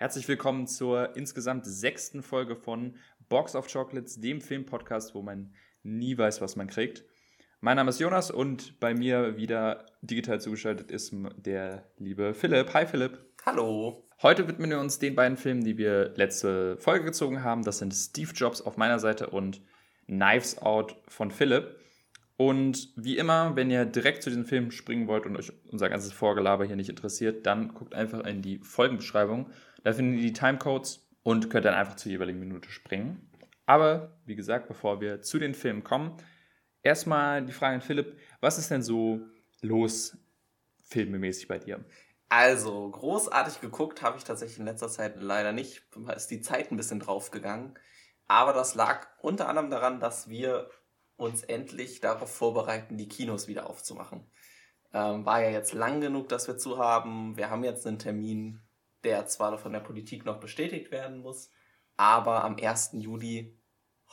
Herzlich willkommen zur insgesamt sechsten Folge von Box of Chocolates, dem Filmpodcast, wo man nie weiß, was man kriegt. Mein Name ist Jonas und bei mir wieder digital zugeschaltet ist der liebe Philipp. Hi Philipp. Hallo. Heute widmen wir uns den beiden Filmen, die wir letzte Folge gezogen haben. Das sind Steve Jobs auf meiner Seite und Knives Out von Philipp. Und wie immer, wenn ihr direkt zu diesen Filmen springen wollt und euch unser ganzes Vorgelaber hier nicht interessiert, dann guckt einfach in die Folgenbeschreibung. Da findet ihr die Timecodes und könnt dann einfach zur jeweiligen Minute springen. Aber wie gesagt, bevor wir zu den Filmen kommen, erstmal die Frage an Philipp: Was ist denn so los filmemäßig bei dir? Also, großartig geguckt habe ich tatsächlich in letzter Zeit leider nicht. Ist die Zeit ein bisschen draufgegangen. Aber das lag unter anderem daran, dass wir uns endlich darauf vorbereiten, die Kinos wieder aufzumachen. Ähm, war ja jetzt lang genug, dass wir zu haben. Wir haben jetzt einen Termin, der zwar von der Politik noch bestätigt werden muss, aber am 1. Juli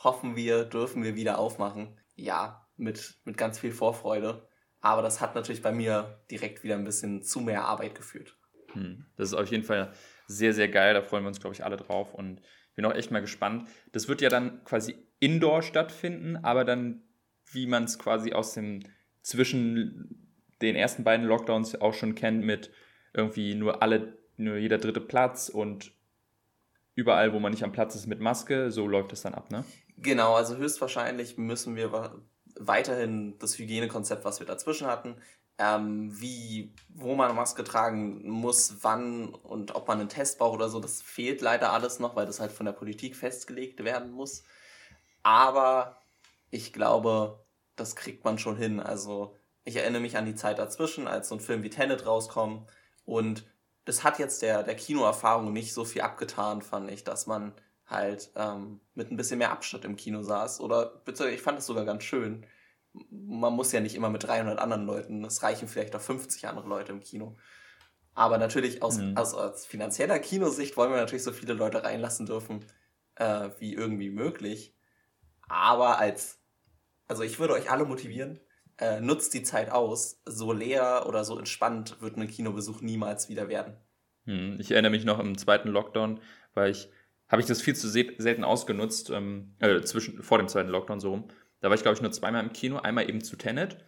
hoffen wir, dürfen wir wieder aufmachen. Ja, mit, mit ganz viel Vorfreude. Aber das hat natürlich bei mir direkt wieder ein bisschen zu mehr Arbeit geführt. Hm, das ist auf jeden Fall sehr, sehr geil. Da freuen wir uns, glaube ich, alle drauf. Und bin auch echt mal gespannt. Das wird ja dann quasi indoor stattfinden, aber dann, wie man es quasi aus dem zwischen den ersten beiden Lockdowns auch schon kennt, mit irgendwie nur alle, nur jeder dritte Platz und überall, wo man nicht am Platz ist, mit Maske, so läuft es dann ab, ne? Genau, also höchstwahrscheinlich müssen wir weiterhin das Hygienekonzept, was wir dazwischen hatten, ähm, wie, wo man eine Maske tragen muss, wann und ob man einen Test braucht oder so, das fehlt leider alles noch, weil das halt von der Politik festgelegt werden muss. Aber ich glaube, das kriegt man schon hin. Also ich erinnere mich an die Zeit dazwischen, als so ein Film wie Tenet rauskommt und das hat jetzt der, der Kinoerfahrung nicht so viel abgetan, fand ich, dass man halt ähm, mit ein bisschen mehr Abstand im Kino saß. Oder bitte, ich fand es sogar ganz schön man muss ja nicht immer mit 300 anderen Leuten, es reichen vielleicht auch 50 andere Leute im Kino. Aber natürlich aus, mhm. aus, aus finanzieller Kinosicht wollen wir natürlich so viele Leute reinlassen dürfen, äh, wie irgendwie möglich. Aber als, also ich würde euch alle motivieren, äh, nutzt die Zeit aus. So leer oder so entspannt wird ein Kinobesuch niemals wieder werden. Hm, ich erinnere mich noch im zweiten Lockdown, weil ich, habe ich das viel zu selten ausgenutzt, ähm, äh, zwischen, vor dem zweiten Lockdown so rum da war ich, glaube ich, nur zweimal im Kino. Einmal eben zu Tenet.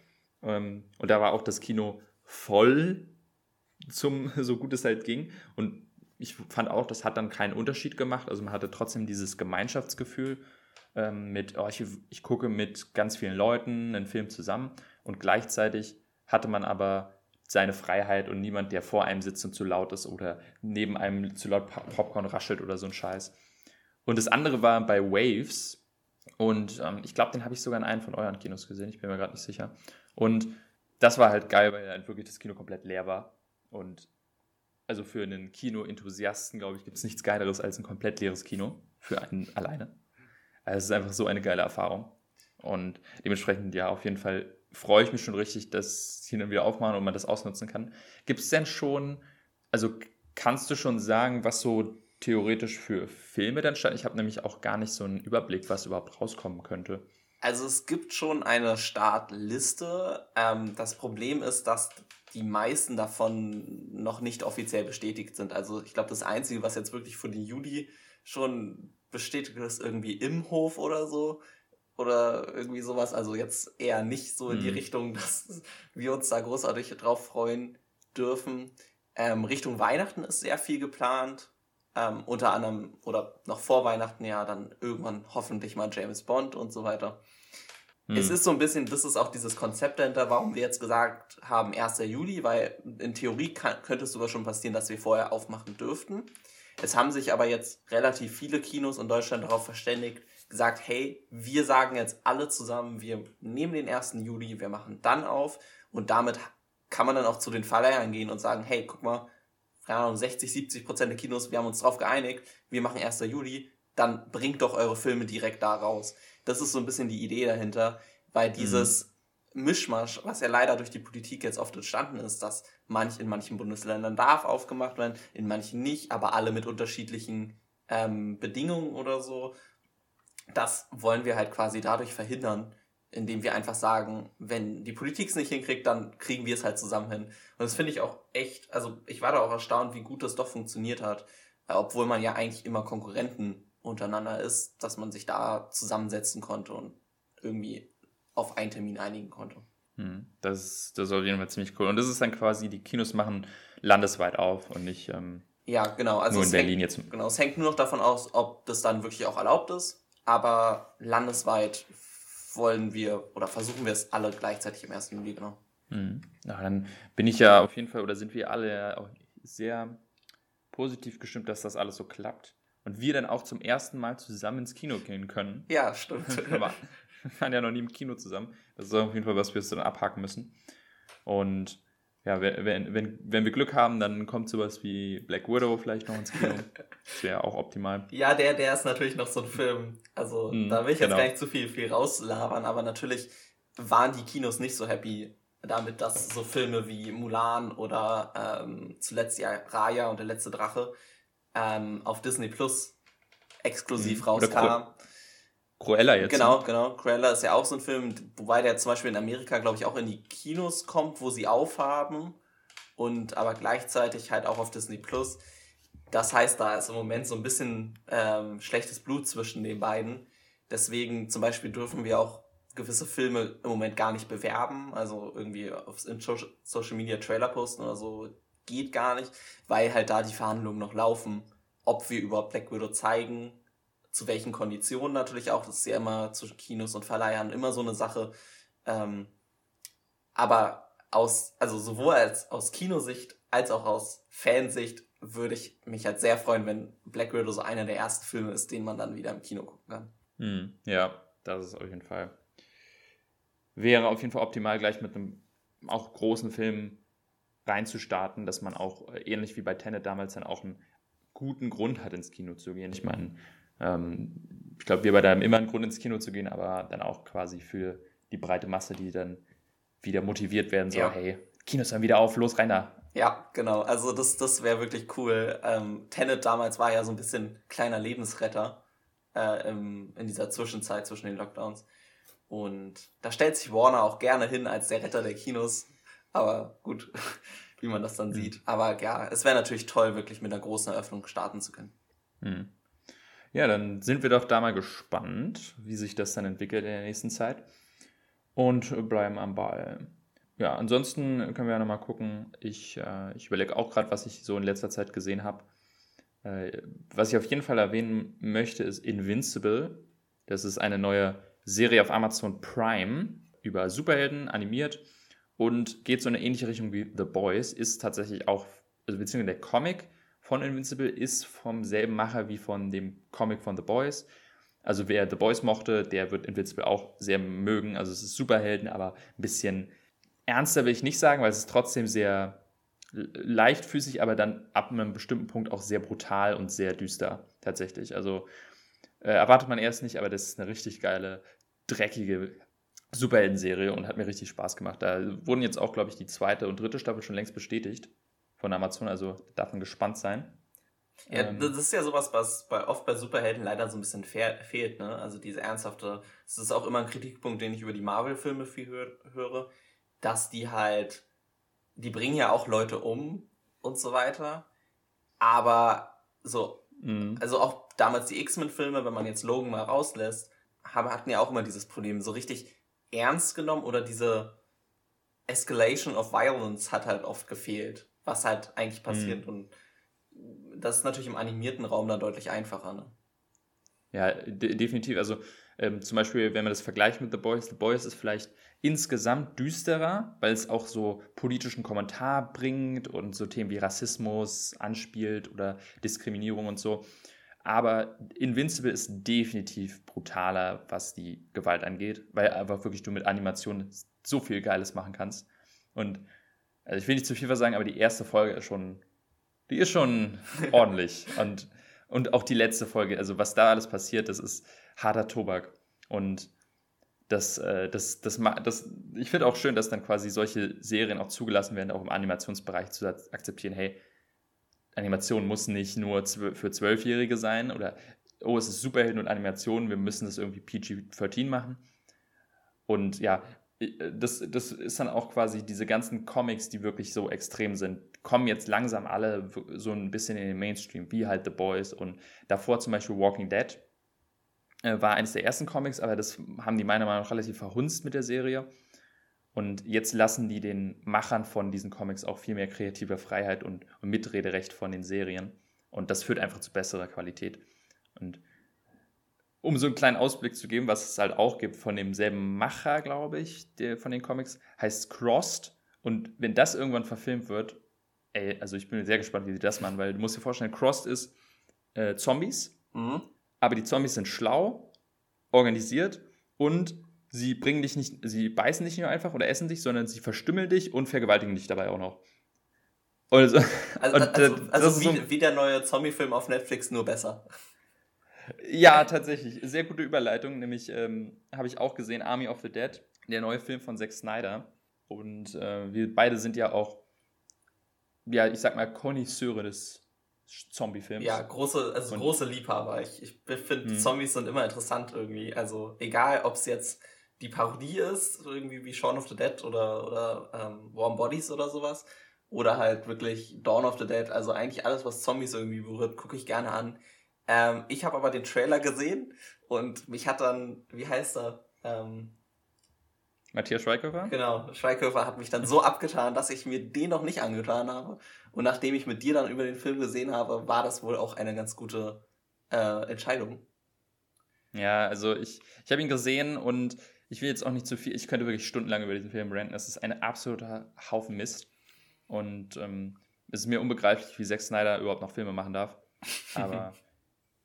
Ähm, und da war auch das Kino voll, zum, so gut es halt ging. Und ich fand auch, das hat dann keinen Unterschied gemacht. Also man hatte trotzdem dieses Gemeinschaftsgefühl ähm, mit, oh, ich, ich gucke mit ganz vielen Leuten einen Film zusammen. Und gleichzeitig hatte man aber seine Freiheit und niemand, der vor einem sitzt und zu laut ist oder neben einem zu laut Popcorn raschelt oder so ein Scheiß. Und das andere war bei Waves, und ähm, ich glaube, den habe ich sogar in einem von euren Kinos gesehen. Ich bin mir gerade nicht sicher. Und das war halt geil, weil halt wirklich das Kino komplett leer war. Und also für einen Kino-Enthusiasten, glaube ich, gibt es nichts Geileres als ein komplett leeres Kino. Für einen alleine. Also es ist einfach so eine geile Erfahrung. Und dementsprechend, ja, auf jeden Fall freue ich mich schon richtig, dass sie dann wieder aufmachen und man das ausnutzen kann. Gibt es denn schon, also kannst du schon sagen, was so theoretisch für Filme dann statt? Ich habe nämlich auch gar nicht so einen Überblick, was überhaupt rauskommen könnte. Also es gibt schon eine Startliste. Ähm, das Problem ist, dass die meisten davon noch nicht offiziell bestätigt sind. Also ich glaube, das Einzige, was jetzt wirklich für den Juli schon bestätigt ist, irgendwie im Hof oder so. Oder irgendwie sowas. Also jetzt eher nicht so in die hm. Richtung, dass wir uns da großartig drauf freuen dürfen. Ähm, Richtung Weihnachten ist sehr viel geplant. Ähm, unter anderem oder noch vor Weihnachten ja dann irgendwann hoffentlich mal James Bond und so weiter. Hm. Es ist so ein bisschen, das ist auch dieses Konzept dahinter, warum wir jetzt gesagt haben 1. Juli, weil in Theorie kann, könnte es sogar schon passieren, dass wir vorher aufmachen dürften. Es haben sich aber jetzt relativ viele Kinos in Deutschland darauf verständigt, gesagt, hey, wir sagen jetzt alle zusammen, wir nehmen den 1. Juli, wir machen dann auf und damit kann man dann auch zu den Verleihern gehen und sagen, hey, guck mal, keine Ahnung, 60, 70 Prozent der Kinos, wir haben uns darauf geeinigt, wir machen 1. Juli, dann bringt doch eure Filme direkt da raus. Das ist so ein bisschen die Idee dahinter, weil dieses mhm. Mischmasch, was ja leider durch die Politik jetzt oft entstanden ist, dass manch in manchen Bundesländern darf aufgemacht werden, in manchen nicht, aber alle mit unterschiedlichen ähm, Bedingungen oder so. Das wollen wir halt quasi dadurch verhindern, indem wir einfach sagen, wenn die Politik es nicht hinkriegt, dann kriegen wir es halt zusammen hin. Und das finde ich auch echt, also ich war da auch erstaunt, wie gut das doch funktioniert hat. obwohl man ja eigentlich immer Konkurrenten untereinander ist, dass man sich da zusammensetzen konnte und irgendwie auf einen Termin einigen konnte. Hm, das, das ist auf jeden Fall ziemlich cool. Und das ist dann quasi, die Kinos machen landesweit auf und nicht ähm, ja, genau. Also nur in Berlin hängt, jetzt. Genau, es hängt nur noch davon aus, ob das dann wirklich auch erlaubt ist. Aber landesweit wollen wir oder versuchen wir es alle gleichzeitig im 1. Juli, genau. Hm. Ja, dann bin ich ja auf jeden Fall, oder sind wir alle auch sehr positiv gestimmt, dass das alles so klappt. Und wir dann auch zum ersten Mal zusammen ins Kino gehen können. Ja, stimmt. Wir waren ja noch nie im Kino zusammen. Das ist auf jeden Fall was, wir dann abhaken müssen. Und ja, wenn, wenn, wenn wir Glück haben, dann kommt sowas wie Black Widow vielleicht noch ins Kino. Das wäre auch optimal. Ja, der, der ist natürlich noch so ein Film. Also mm, da will ich genau. jetzt gar nicht zu viel, viel rauslabern, aber natürlich waren die Kinos nicht so happy damit, dass so Filme wie Mulan oder ähm, zuletzt ja Raya und der letzte Drache ähm, auf Disney Plus exklusiv mhm. rauskam. Cruella jetzt. Genau, ne? genau. Cruella ist ja auch so ein Film, wobei der zum Beispiel in Amerika, glaube ich, auch in die Kinos kommt, wo sie aufhaben und aber gleichzeitig halt auch auf Disney Plus. Das heißt, da ist im Moment so ein bisschen ähm, schlechtes Blut zwischen den beiden. Deswegen zum Beispiel dürfen wir auch gewisse Filme im Moment gar nicht bewerben, also irgendwie auf Social Media Trailer posten oder so geht gar nicht, weil halt da die Verhandlungen noch laufen, ob wir überhaupt Black Widow zeigen zu welchen Konditionen natürlich auch. Das ist ja immer zwischen Kinos und Verleihern immer so eine Sache. Ähm, aber aus, also sowohl als aus Kinosicht als auch aus Fansicht würde ich mich halt sehr freuen, wenn Black Widow so einer der ersten Filme ist, den man dann wieder im Kino gucken kann. Hm, ja, das ist auf jeden Fall. Wäre auf jeden Fall optimal, gleich mit einem auch großen Film reinzustarten, dass man auch äh, ähnlich wie bei Tenet damals dann auch einen guten Grund hat, ins Kino zu gehen. Ich meine, ich glaube, wir beide haben immer einen Grund ins Kino zu gehen, aber dann auch quasi für die breite Masse, die dann wieder motiviert werden soll, ja. hey, Kinos dann wieder auf, los rein da. Ja, genau. Also das, das wäre wirklich cool. Ähm, Tenet damals war ja so ein bisschen kleiner Lebensretter äh, im, in dieser Zwischenzeit zwischen den Lockdowns. Und da stellt sich Warner auch gerne hin als der Retter der Kinos. Aber gut, wie man das dann mhm. sieht. Aber ja, es wäre natürlich toll, wirklich mit einer großen Eröffnung starten zu können. Mhm. Ja, dann sind wir doch da mal gespannt, wie sich das dann entwickelt in der nächsten Zeit. Und bleiben am Ball. Ja, ansonsten können wir ja nochmal gucken. Ich, äh, ich überlege auch gerade, was ich so in letzter Zeit gesehen habe. Äh, was ich auf jeden Fall erwähnen möchte, ist Invincible. Das ist eine neue Serie auf Amazon Prime über Superhelden animiert und geht so in eine ähnliche Richtung wie The Boys. Ist tatsächlich auch, also beziehungsweise der Comic von Invincible ist vom selben Macher wie von dem Comic von The Boys. Also wer The Boys mochte, der wird Invincible auch sehr mögen. Also es ist Superhelden, aber ein bisschen ernster will ich nicht sagen, weil es ist trotzdem sehr leichtfüßig, aber dann ab einem bestimmten Punkt auch sehr brutal und sehr düster tatsächlich. Also äh, erwartet man erst nicht, aber das ist eine richtig geile, dreckige Superhelden-Serie und hat mir richtig Spaß gemacht. Da wurden jetzt auch, glaube ich, die zweite und dritte Staffel schon längst bestätigt von Amazon, also darf man gespannt sein. Ja, ähm, das ist ja sowas, was bei, oft bei Superhelden leider so ein bisschen fehlt, ne? Also diese ernsthafte, das ist auch immer ein Kritikpunkt, den ich über die Marvel-Filme viel hör, höre, dass die halt, die bringen ja auch Leute um und so weiter, aber so, mhm. also auch damals die X-Men-Filme, wenn man jetzt Logan mal rauslässt, haben, hatten ja auch immer dieses Problem, so richtig ernst genommen oder diese Escalation of Violence hat halt oft gefehlt was halt eigentlich passiert. Mhm. Und das ist natürlich im animierten Raum dann deutlich einfacher. Ne? Ja, de definitiv. Also ähm, zum Beispiel, wenn man das vergleicht mit The Boys, The Boys ist vielleicht insgesamt düsterer, weil es auch so politischen Kommentar bringt und so Themen wie Rassismus anspielt oder Diskriminierung und so. Aber Invincible ist definitiv brutaler, was die Gewalt angeht, weil einfach wirklich du mit Animationen so viel Geiles machen kannst. Und also ich will nicht zu viel sagen, aber die erste Folge ist schon, die ist schon ordentlich. Und, und auch die letzte Folge, also was da alles passiert, das ist harter Tobak. Und das, äh, das, das, das, ich finde auch schön, dass dann quasi solche Serien auch zugelassen werden, auch im Animationsbereich zu akzeptieren, hey, Animation muss nicht nur für Zwölfjährige sein oder, oh, es ist Superhelden und Animation, wir müssen das irgendwie PG-13 machen. Und ja, das, das ist dann auch quasi diese ganzen Comics, die wirklich so extrem sind, kommen jetzt langsam alle so ein bisschen in den Mainstream, wie halt The Boys und davor zum Beispiel Walking Dead äh, war eines der ersten Comics, aber das haben die meiner Meinung nach relativ verhunzt mit der Serie. Und jetzt lassen die den Machern von diesen Comics auch viel mehr kreative Freiheit und Mitrederecht von den Serien. Und das führt einfach zu besserer Qualität. Und um so einen kleinen Ausblick zu geben, was es halt auch gibt von demselben Macher, glaube ich, der, von den Comics, heißt Crossed. Und wenn das irgendwann verfilmt wird, ey, also ich bin sehr gespannt, wie sie das machen, weil du musst dir vorstellen, Crossed ist äh, Zombies, mhm. aber die Zombies sind schlau, organisiert und sie bringen dich nicht, sie beißen dich nicht nur einfach oder essen dich, sondern sie verstümmeln dich und vergewaltigen dich dabei auch noch. Also, also, und, also, also wie, so, wie der neue Zombie-Film auf Netflix, nur besser. Ja, tatsächlich. Sehr gute Überleitung. Nämlich ähm, habe ich auch gesehen Army of the Dead, der neue Film von Zack Snyder. Und äh, wir beide sind ja auch, ja, ich sag mal, Konnoisseure des Zombie-Films. Ja, große, also und, große Liebhaber. Ich, ich finde, hm. Zombies sind immer interessant irgendwie. Also egal, ob es jetzt die Parodie ist, irgendwie wie Shaun of the Dead oder, oder ähm, Warm Bodies oder sowas. Oder halt wirklich Dawn of the Dead. Also eigentlich alles, was Zombies irgendwie berührt, gucke ich gerne an. Ähm, ich habe aber den Trailer gesehen und mich hat dann, wie heißt er? Ähm, Matthias Schweighöfer? Genau, Schweighöfer hat mich dann so abgetan, dass ich mir den noch nicht angetan habe. Und nachdem ich mit dir dann über den Film gesehen habe, war das wohl auch eine ganz gute äh, Entscheidung. Ja, also ich, ich habe ihn gesehen und ich will jetzt auch nicht zu viel, ich könnte wirklich stundenlang über diesen Film ranten. Es ist ein absoluter Haufen Mist. Und ähm, es ist mir unbegreiflich, wie Zack Snyder überhaupt noch Filme machen darf. Aber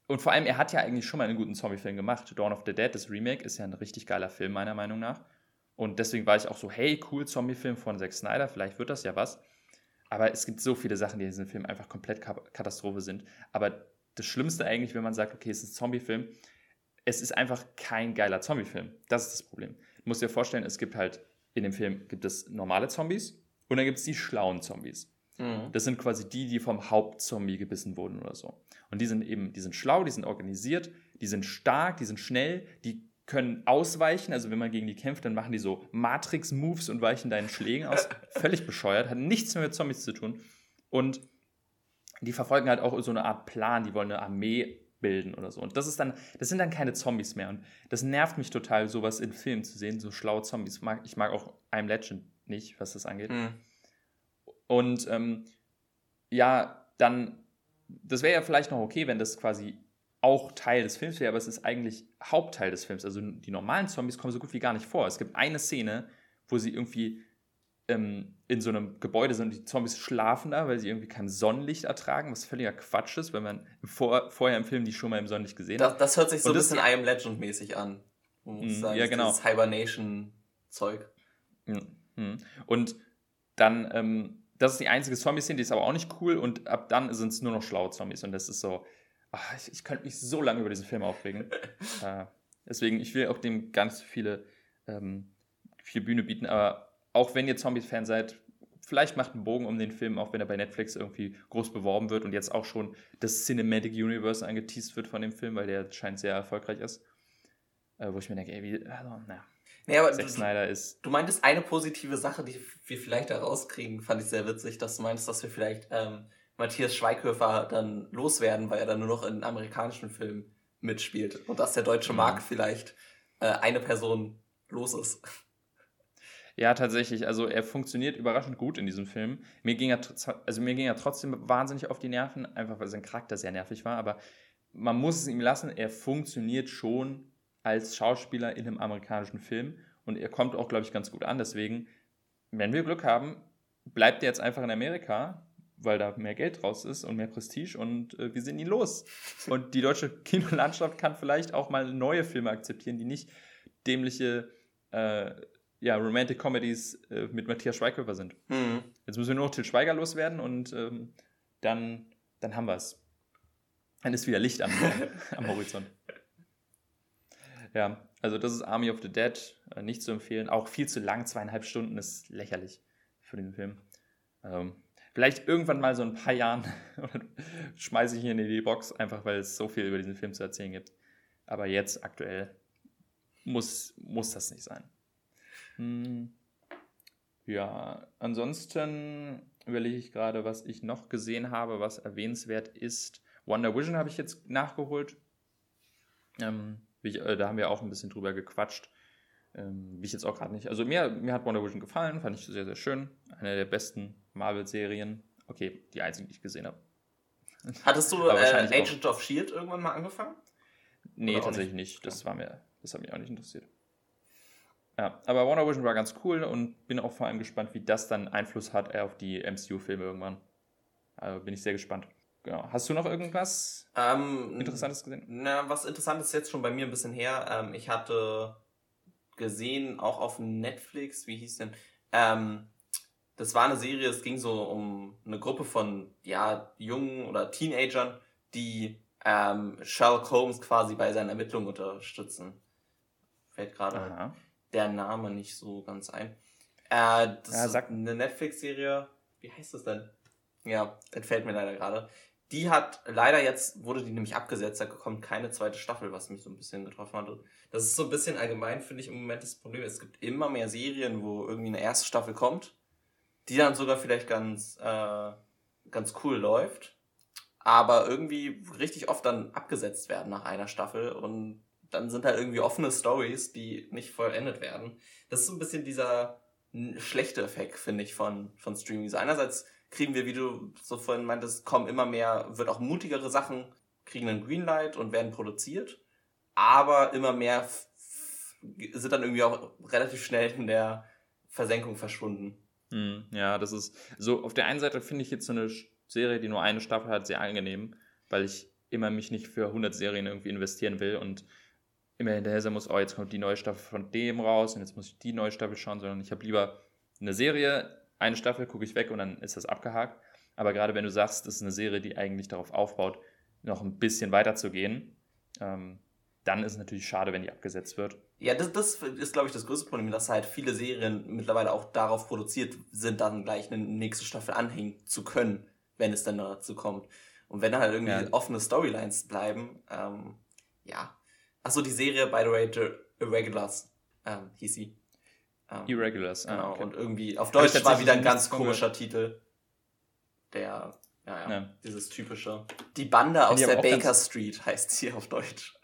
Und vor allem, er hat ja eigentlich schon mal einen guten Zombie-Film gemacht. Dawn of the Dead, das Remake, ist ja ein richtig geiler Film, meiner Meinung nach. Und deswegen war ich auch so, hey, cool, Zombie-Film von Zack Snyder, vielleicht wird das ja was. Aber es gibt so viele Sachen, die in diesem Film einfach komplett Katastrophe sind. Aber das Schlimmste eigentlich, wenn man sagt, okay, es ist ein Zombie-Film, es ist einfach kein geiler Zombie-Film. Das ist das Problem. Du musst dir vorstellen, es gibt halt, in dem Film gibt es normale Zombies und dann gibt es die schlauen Zombies. Mhm. Das sind quasi die, die vom Hauptzombie gebissen wurden oder so. Und die sind eben, die sind schlau, die sind organisiert, die sind stark, die sind schnell, die können ausweichen. Also wenn man gegen die kämpft, dann machen die so Matrix-Moves und weichen deinen Schlägen aus. Völlig bescheuert, hat nichts mehr mit Zombies zu tun. Und die verfolgen halt auch so eine Art Plan, die wollen eine Armee bilden oder so. Und das ist dann, das sind dann keine Zombies mehr. Und das nervt mich total, sowas in Filmen zu sehen, so schlaue Zombies. Ich mag auch I'm Legend nicht, was das angeht. Mhm. Und ähm, ja, dann, das wäre ja vielleicht noch okay, wenn das quasi auch Teil des Films wäre, aber es ist eigentlich Hauptteil des Films. Also die normalen Zombies kommen so gut wie gar nicht vor. Es gibt eine Szene, wo sie irgendwie ähm, in so einem Gebäude sind und die Zombies schlafen da, weil sie irgendwie kein Sonnenlicht ertragen, was völliger Quatsch ist, wenn man vor, vorher im Film die schon mal im Sonnenlicht gesehen das, hat. Das hört sich so und ein bisschen I Am Legend mäßig an. Mhm, sagen, ja, genau. Hibernation-Zeug. Mhm. Und dann ähm, das ist die einzige Zombie-Szene, die ist aber auch nicht cool und ab dann sind es nur noch schlaue Zombies und das ist so, ach, ich, ich könnte mich so lange über diesen Film aufregen. äh, deswegen, ich will auch dem ganz viele ähm, viel Bühne bieten, aber auch wenn ihr Zombie-Fan seid, vielleicht macht einen Bogen um den Film, auch wenn er bei Netflix irgendwie groß beworben wird und jetzt auch schon das Cinematic Universe angeteased wird von dem Film, weil der scheint sehr erfolgreich ist. Äh, wo ich mir denke, ey, wie, also, naja. Nee, aber Zack Snyder ist. Du meintest eine positive Sache, die wir vielleicht da rauskriegen, fand ich sehr witzig, dass du meinst, dass wir vielleicht ähm, Matthias Schweighöfer dann loswerden, weil er dann nur noch in amerikanischen Filmen mitspielt und dass der deutsche mhm. Markt vielleicht äh, eine Person los ist. Ja, tatsächlich. Also er funktioniert überraschend gut in diesem Film. Mir ging er, also mir ging er trotzdem wahnsinnig auf die Nerven, einfach weil sein Charakter sehr nervig war. Aber man muss es ihm lassen, er funktioniert schon als Schauspieler in einem amerikanischen Film und er kommt auch, glaube ich, ganz gut an. Deswegen, wenn wir Glück haben, bleibt er jetzt einfach in Amerika, weil da mehr Geld draus ist und mehr Prestige und äh, wir sind ihn los. Und die deutsche Kinolandschaft kann vielleicht auch mal neue Filme akzeptieren, die nicht dämliche äh, ja, Romantic Comedies äh, mit Matthias Schweighöfer sind. Mhm. Jetzt müssen wir nur noch Til Schweiger loswerden und ähm, dann, dann haben wir es. Dann ist wieder Licht am, am Horizont. Ja, also das ist Army of the Dead, äh, nicht zu empfehlen. Auch viel zu lang, zweieinhalb Stunden ist lächerlich für den Film. Ähm, vielleicht irgendwann mal so ein paar Jahren schmeiße ich ihn in die Box, einfach weil es so viel über diesen Film zu erzählen gibt. Aber jetzt aktuell muss, muss das nicht sein. Hm. Ja, ansonsten überlege ich gerade, was ich noch gesehen habe, was erwähnenswert ist. Wonder Vision habe ich jetzt nachgeholt. Ähm, ich, äh, da haben wir auch ein bisschen drüber gequatscht. Ähm, wie ich jetzt auch gerade nicht. Also mir, mir hat Wonder Vision gefallen, fand ich sehr, sehr schön. Eine der besten Marvel-Serien. Okay, die einzige, die ich gesehen habe. Hattest du äh, Agent of Shield irgendwann mal angefangen? Nee, tatsächlich nicht. nicht. Das war mir, das hat mich auch nicht interessiert. Ja, aber Wonder Vision war ganz cool und bin auch vor allem gespannt, wie das dann Einfluss hat auf die MCU-Filme irgendwann. Also bin ich sehr gespannt. Genau. Hast du noch irgendwas ähm, Interessantes gesehen? Na, was Interessantes ist jetzt schon bei mir ein bisschen her. Ähm, ich hatte gesehen, auch auf Netflix, wie hieß denn? Ähm, das war eine Serie, es ging so um eine Gruppe von ja, jungen oder Teenagern, die ähm, Sherlock Holmes quasi bei seinen Ermittlungen unterstützen. Fällt gerade der Name nicht so ganz ein. Äh, das ja, ist eine Netflix-Serie. Wie heißt das denn? Ja, entfällt mir leider gerade. Die hat leider jetzt, wurde die nämlich abgesetzt, da kommt keine zweite Staffel, was mich so ein bisschen getroffen hat. Das ist so ein bisschen allgemein, finde ich im Moment das Problem. Es gibt immer mehr Serien, wo irgendwie eine erste Staffel kommt, die dann sogar vielleicht ganz, äh, ganz cool läuft, aber irgendwie richtig oft dann abgesetzt werden nach einer Staffel und dann sind halt irgendwie offene Stories, die nicht vollendet werden. Das ist so ein bisschen dieser schlechte Effekt, finde ich, von, von Streaming. So einerseits kriegen wir, wie du so vorhin meintest, kommen immer mehr, wird auch mutigere Sachen, kriegen ein Greenlight und werden produziert, aber immer mehr sind dann irgendwie auch relativ schnell in der Versenkung verschwunden. Hm, ja, das ist so, auf der einen Seite finde ich jetzt so eine Serie, die nur eine Staffel hat, sehr angenehm, weil ich immer mich nicht für 100 Serien irgendwie investieren will und immer hinterher sein muss, oh, jetzt kommt die neue Staffel von dem raus und jetzt muss ich die neue Staffel schauen, sondern ich habe lieber eine Serie, eine Staffel gucke ich weg und dann ist das abgehakt. Aber gerade wenn du sagst, das ist eine Serie, die eigentlich darauf aufbaut, noch ein bisschen weiter zu gehen, ähm, dann ist es natürlich schade, wenn die abgesetzt wird. Ja, das, das ist, glaube ich, das größte Problem, dass halt viele Serien mittlerweile auch darauf produziert sind, dann gleich eine nächste Staffel anhängen zu können, wenn es dann dazu kommt. Und wenn halt irgendwie ja. offene Storylines bleiben, ähm, ja, Achso, die Serie, by the way, The Irregulars ähm, hieß sie. Ähm, Irregulars, ah, Genau, okay. und irgendwie auf Deutsch war wieder ein ganz komischer Titel. Der, ja, ja, ja, dieses typische. Die Bande aus der Baker Street heißt sie auf Deutsch.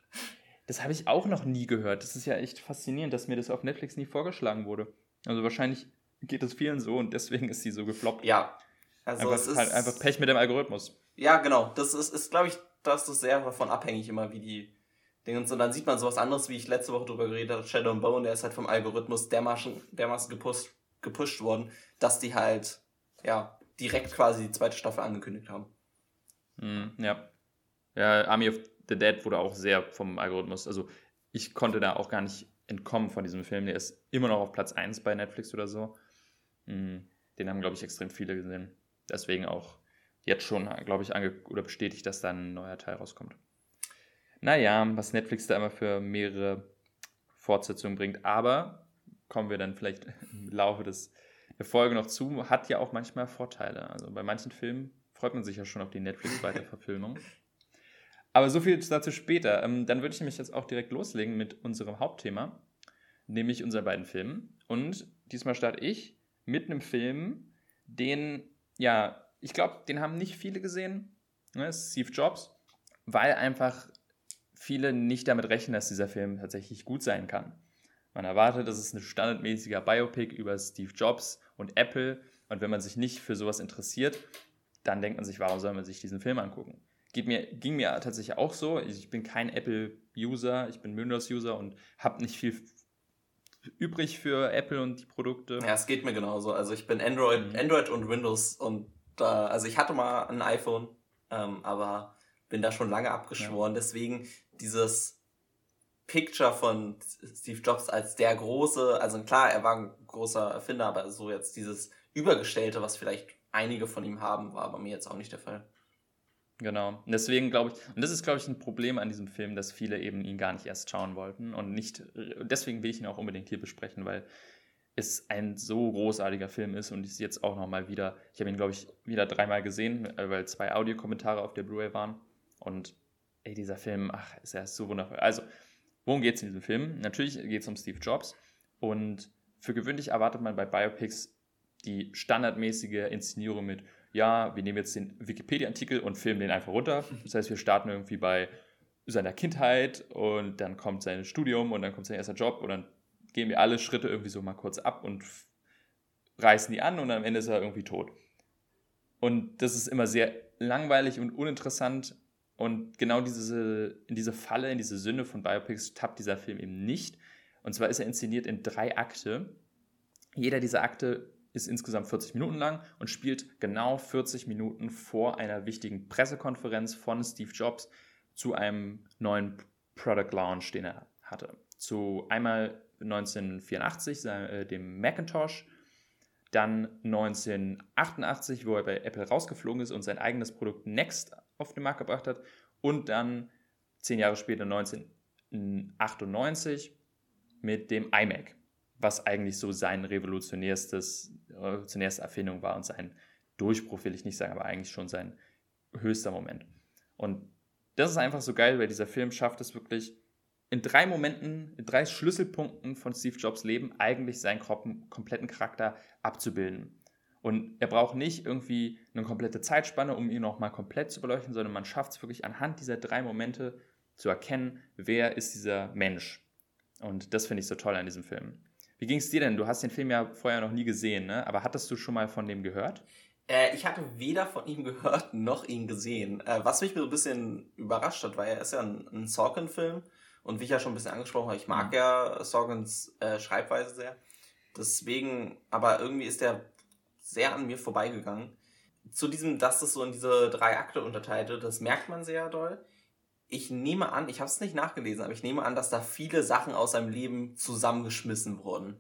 Das habe ich auch noch nie gehört. Das ist ja echt faszinierend, dass mir das auf Netflix nie vorgeschlagen wurde. Also wahrscheinlich geht es vielen so und deswegen ist sie so gefloppt. Ja. Also einfach, es ist halt einfach Pech mit dem Algorithmus. Ja, genau. Das ist, ist glaube ich, das ist sehr davon abhängig immer, wie die Dingens. Und dann sieht man sowas anderes, wie ich letzte Woche drüber geredet habe, Shadow and Bone, der ist halt vom Algorithmus dermaßen, dermaßen gepusht, gepusht worden, dass die halt, ja, direkt quasi die zweite Staffel angekündigt haben. Mm, ja. Ja, Army of the Dead wurde auch sehr vom Algorithmus, also ich konnte da auch gar nicht entkommen von diesem Film. Der ist immer noch auf Platz 1 bei Netflix oder so. Mm, den haben, glaube ich, extrem viele gesehen. Deswegen auch jetzt schon, glaube ich, ange oder bestätigt, dass da ein neuer Teil rauskommt naja, was Netflix da immer für mehrere Fortsetzungen bringt. Aber kommen wir dann vielleicht im Laufe des, der Folge noch zu, hat ja auch manchmal Vorteile. Also bei manchen Filmen freut man sich ja schon auf die Netflix-Weiterverfilmung. Aber so viel dazu später. Ähm, dann würde ich nämlich jetzt auch direkt loslegen mit unserem Hauptthema, nämlich unseren beiden Filmen. Und diesmal starte ich mit einem Film, den, ja, ich glaube, den haben nicht viele gesehen. Ne? Steve Jobs, weil einfach viele nicht damit rechnen, dass dieser Film tatsächlich gut sein kann. Man erwartet, dass es ein standardmäßiger Biopic über Steve Jobs und Apple und wenn man sich nicht für sowas interessiert, dann denkt man sich, warum soll man sich diesen Film angucken? Geht mir, ging mir tatsächlich auch so. Ich bin kein Apple-User, ich bin Windows-User und habe nicht viel übrig für Apple und die Produkte. Ja, es geht mir genauso. Also ich bin Android, mhm. Android und Windows und äh, also ich hatte mal ein iPhone, ähm, aber bin da schon lange abgeschworen. Ja. Deswegen dieses Picture von Steve Jobs als der große, also klar, er war ein großer Erfinder, aber so jetzt dieses Übergestellte, was vielleicht einige von ihm haben, war bei mir jetzt auch nicht der Fall. Genau. Und deswegen glaube ich, und das ist, glaube ich, ein Problem an diesem Film, dass viele eben ihn gar nicht erst schauen wollten und nicht, deswegen will ich ihn auch unbedingt hier besprechen, weil es ein so großartiger Film ist und ich jetzt auch nochmal wieder, ich habe ihn, glaube ich, wieder dreimal gesehen, weil zwei Audiokommentare auf der Blu-ray waren und ey, dieser Film, ach, ist ja so wundervoll. Also, worum geht es in diesem Film? Natürlich geht es um Steve Jobs und für gewöhnlich erwartet man bei Biopics die standardmäßige Inszenierung mit, ja, wir nehmen jetzt den Wikipedia-Artikel und filmen den einfach runter. Das heißt, wir starten irgendwie bei seiner Kindheit und dann kommt sein Studium und dann kommt sein erster Job und dann gehen wir alle Schritte irgendwie so mal kurz ab und reißen die an und am Ende ist er irgendwie tot. Und das ist immer sehr langweilig und uninteressant. Und genau diese, in diese Falle, in diese Sünde von Biopics tappt dieser Film eben nicht. Und zwar ist er inszeniert in drei Akte. Jeder dieser Akte ist insgesamt 40 Minuten lang und spielt genau 40 Minuten vor einer wichtigen Pressekonferenz von Steve Jobs zu einem neuen Product Launch, den er hatte. Zu einmal 1984, äh, dem Macintosh, dann 1988, wo er bei Apple rausgeflogen ist und sein eigenes Produkt Next auf den Markt gebracht hat. Und dann zehn Jahre später 1998 mit dem iMac, was eigentlich so sein revolutionärstes, revolutionärste Erfindung war und sein Durchbruch, will ich nicht sagen, aber eigentlich schon sein höchster Moment. Und das ist einfach so geil, weil dieser Film schafft es wirklich, in drei Momenten, in drei Schlüsselpunkten von Steve Jobs Leben eigentlich seinen kompletten Charakter abzubilden. Und er braucht nicht irgendwie eine komplette Zeitspanne, um ihn nochmal komplett zu beleuchten, sondern man schafft es wirklich anhand dieser drei Momente zu erkennen, wer ist dieser Mensch. Und das finde ich so toll an diesem Film. Wie ging es dir denn? Du hast den Film ja vorher noch nie gesehen, ne? aber hattest du schon mal von dem gehört? Äh, ich hatte weder von ihm gehört noch ihn gesehen. Äh, was mich so ein bisschen überrascht hat, weil er ist ja ein, ein Sorkin-Film und wie ich ja schon ein bisschen angesprochen habe, ich mag mhm. ja Sorgens äh, Schreibweise sehr. Deswegen, aber irgendwie ist der sehr an mir vorbeigegangen. Zu diesem, dass das so in diese drei Akte unterteilte, das merkt man sehr doll. Ich nehme an, ich habe es nicht nachgelesen, aber ich nehme an, dass da viele Sachen aus seinem Leben zusammengeschmissen wurden.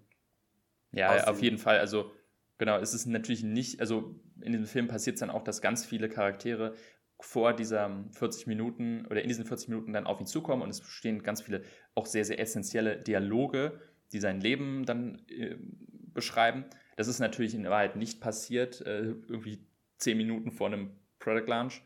Ja, auf jeden Fall. Also genau, es ist natürlich nicht, also in diesem Film passiert es dann auch, dass ganz viele Charaktere vor dieser 40 Minuten oder in diesen 40 Minuten dann auf ihn zukommen und es stehen ganz viele auch sehr, sehr essentielle Dialoge, die sein Leben dann äh, beschreiben. Das ist natürlich in Wahrheit nicht passiert, äh, irgendwie 10 Minuten vor einem Product Launch.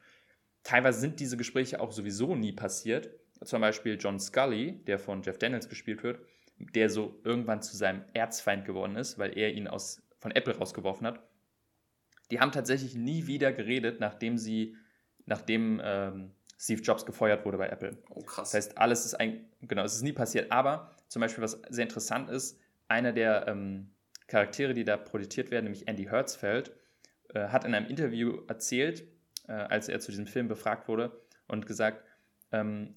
Teilweise sind diese Gespräche auch sowieso nie passiert. Zum Beispiel John Scully, der von Jeff Daniels gespielt wird, der so irgendwann zu seinem Erzfeind geworden ist, weil er ihn aus, von Apple rausgeworfen hat. Die haben tatsächlich nie wieder geredet, nachdem sie nachdem ähm, Steve Jobs gefeuert wurde bei Apple. Oh, krass. Das heißt, alles ist ein, genau, es ist nie passiert. Aber zum Beispiel, was sehr interessant ist, einer der ähm, Charaktere, die da produziert werden, nämlich Andy Hertzfeld, äh, hat in einem Interview erzählt, äh, als er zu diesem Film befragt wurde, und gesagt, ähm,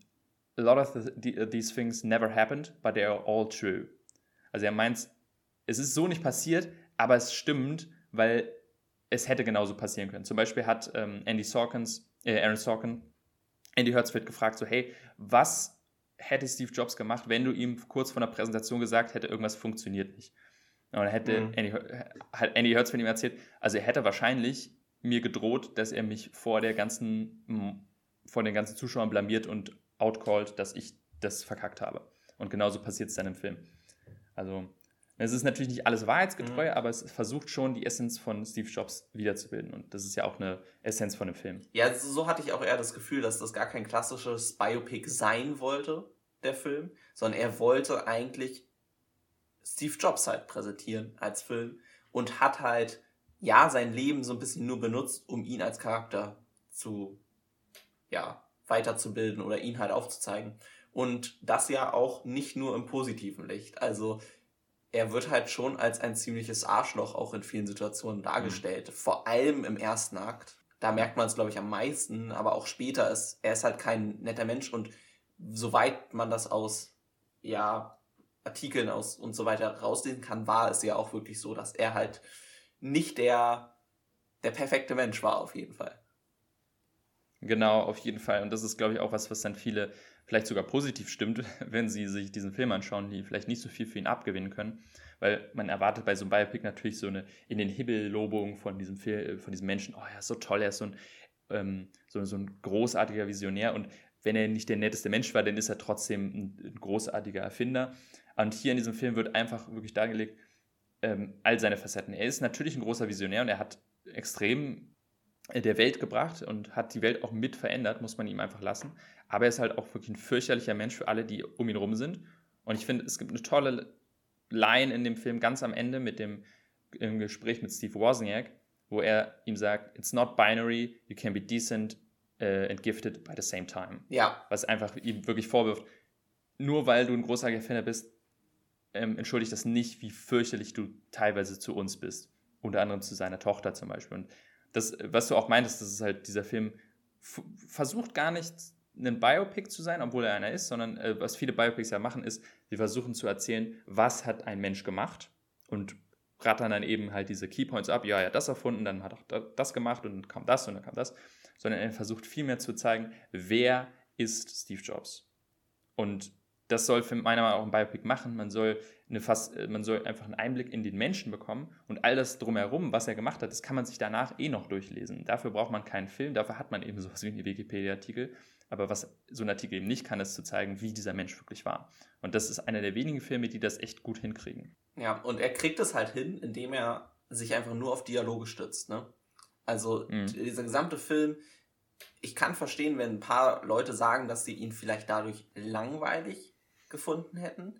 a lot of the, these things never happened, but they are all true. Also er meint, es ist so nicht passiert, aber es stimmt, weil es hätte genauso passieren können. Zum Beispiel hat ähm, Andy Sorkins äh, Aaron Sorkin, Andy Hertzfeld gefragt, so hey, was hätte Steve Jobs gemacht, wenn du ihm kurz vor der Präsentation gesagt hätte, irgendwas funktioniert nicht. Und dann hätte mhm. Andy, hat Andy Hertzfeld ihm erzählt, also er hätte wahrscheinlich mir gedroht, dass er mich vor der ganzen, vor den ganzen Zuschauern blamiert und outcallt, dass ich das verkackt habe. Und genauso passiert es dann im Film. Also es ist natürlich nicht alles wahrheitsgetreu, mhm. aber es versucht schon, die Essenz von Steve Jobs wiederzubilden. Und das ist ja auch eine Essenz von dem Film. Ja, so hatte ich auch eher das Gefühl, dass das gar kein klassisches Biopic sein wollte, der Film, sondern er wollte eigentlich Steve Jobs halt präsentieren als Film und hat halt, ja, sein Leben so ein bisschen nur benutzt, um ihn als Charakter zu, ja, weiterzubilden oder ihn halt aufzuzeigen. Und das ja auch nicht nur im positiven Licht. Also er wird halt schon als ein ziemliches Arschloch auch in vielen Situationen dargestellt. Mhm. Vor allem im ersten Akt. Da merkt man es, glaube ich, am meisten, aber auch später ist, er ist halt kein netter Mensch und soweit man das aus, ja, Artikeln aus und so weiter rauslesen kann, war es ja auch wirklich so, dass er halt nicht der, der perfekte Mensch war, auf jeden Fall. Genau, auf jeden Fall. Und das ist, glaube ich, auch was, was dann viele vielleicht sogar positiv stimmt, wenn sie sich diesen Film anschauen, die vielleicht nicht so viel für ihn abgewinnen können. Weil man erwartet bei so einem Biopic natürlich so eine in den Himmel-Lobung von diesem Film, von diesem Menschen, oh, er ist so toll, er ist so ein, ähm, so, so ein großartiger Visionär. Und wenn er nicht der netteste Mensch war, dann ist er trotzdem ein, ein großartiger Erfinder. Und hier in diesem Film wird einfach wirklich dargelegt, ähm, all seine Facetten. Er ist natürlich ein großer Visionär und er hat extrem äh, der Welt gebracht und hat die Welt auch mit verändert, muss man ihm einfach lassen. Aber er ist halt auch wirklich ein fürchterlicher Mensch für alle, die um ihn rum sind. Und ich finde, es gibt eine tolle Line in dem Film ganz am Ende mit dem im Gespräch mit Steve Wozniak, wo er ihm sagt, it's not binary, you can be decent uh, and gifted by the same time. Ja. Was einfach ihm wirklich vorwirft, nur weil du ein großartiger Fan bist, ähm, entschuldigt das nicht, wie fürchterlich du teilweise zu uns bist. Unter anderem zu seiner Tochter zum Beispiel. Und das, was du auch meintest, das ist halt dieser Film versucht gar nicht ein Biopic zu sein, obwohl er einer ist, sondern äh, was viele Biopics ja machen, ist, sie versuchen zu erzählen, was hat ein Mensch gemacht und rattern dann eben halt diese Keypoints ab, ja, er hat das erfunden, dann hat er das gemacht und dann kam das und dann kam das, sondern er versucht vielmehr zu zeigen, wer ist Steve Jobs. Und das soll für meiner Meinung nach auch ein Biopic machen. Man soll, eine fast, äh, man soll einfach einen Einblick in den Menschen bekommen und all das drumherum, was er gemacht hat, das kann man sich danach eh noch durchlesen. Dafür braucht man keinen Film, dafür hat man eben sowas wie einen Wikipedia-Artikel. Aber was so ein Artikel eben nicht kann, ist zu zeigen, wie dieser Mensch wirklich war. Und das ist einer der wenigen Filme, die das echt gut hinkriegen. Ja, und er kriegt es halt hin, indem er sich einfach nur auf Dialoge stützt. Ne? Also mhm. dieser gesamte Film, ich kann verstehen, wenn ein paar Leute sagen, dass sie ihn vielleicht dadurch langweilig gefunden hätten.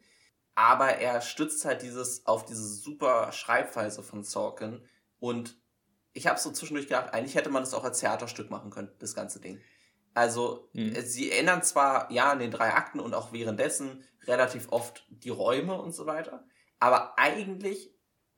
Aber er stützt halt dieses auf diese super Schreibweise von Sorkin. Und ich habe so zwischendurch gedacht, eigentlich hätte man das auch als Theaterstück machen können, das ganze Ding. Also, mhm. sie ändern zwar, ja, in den drei Akten und auch währenddessen relativ oft die Räume und so weiter, aber eigentlich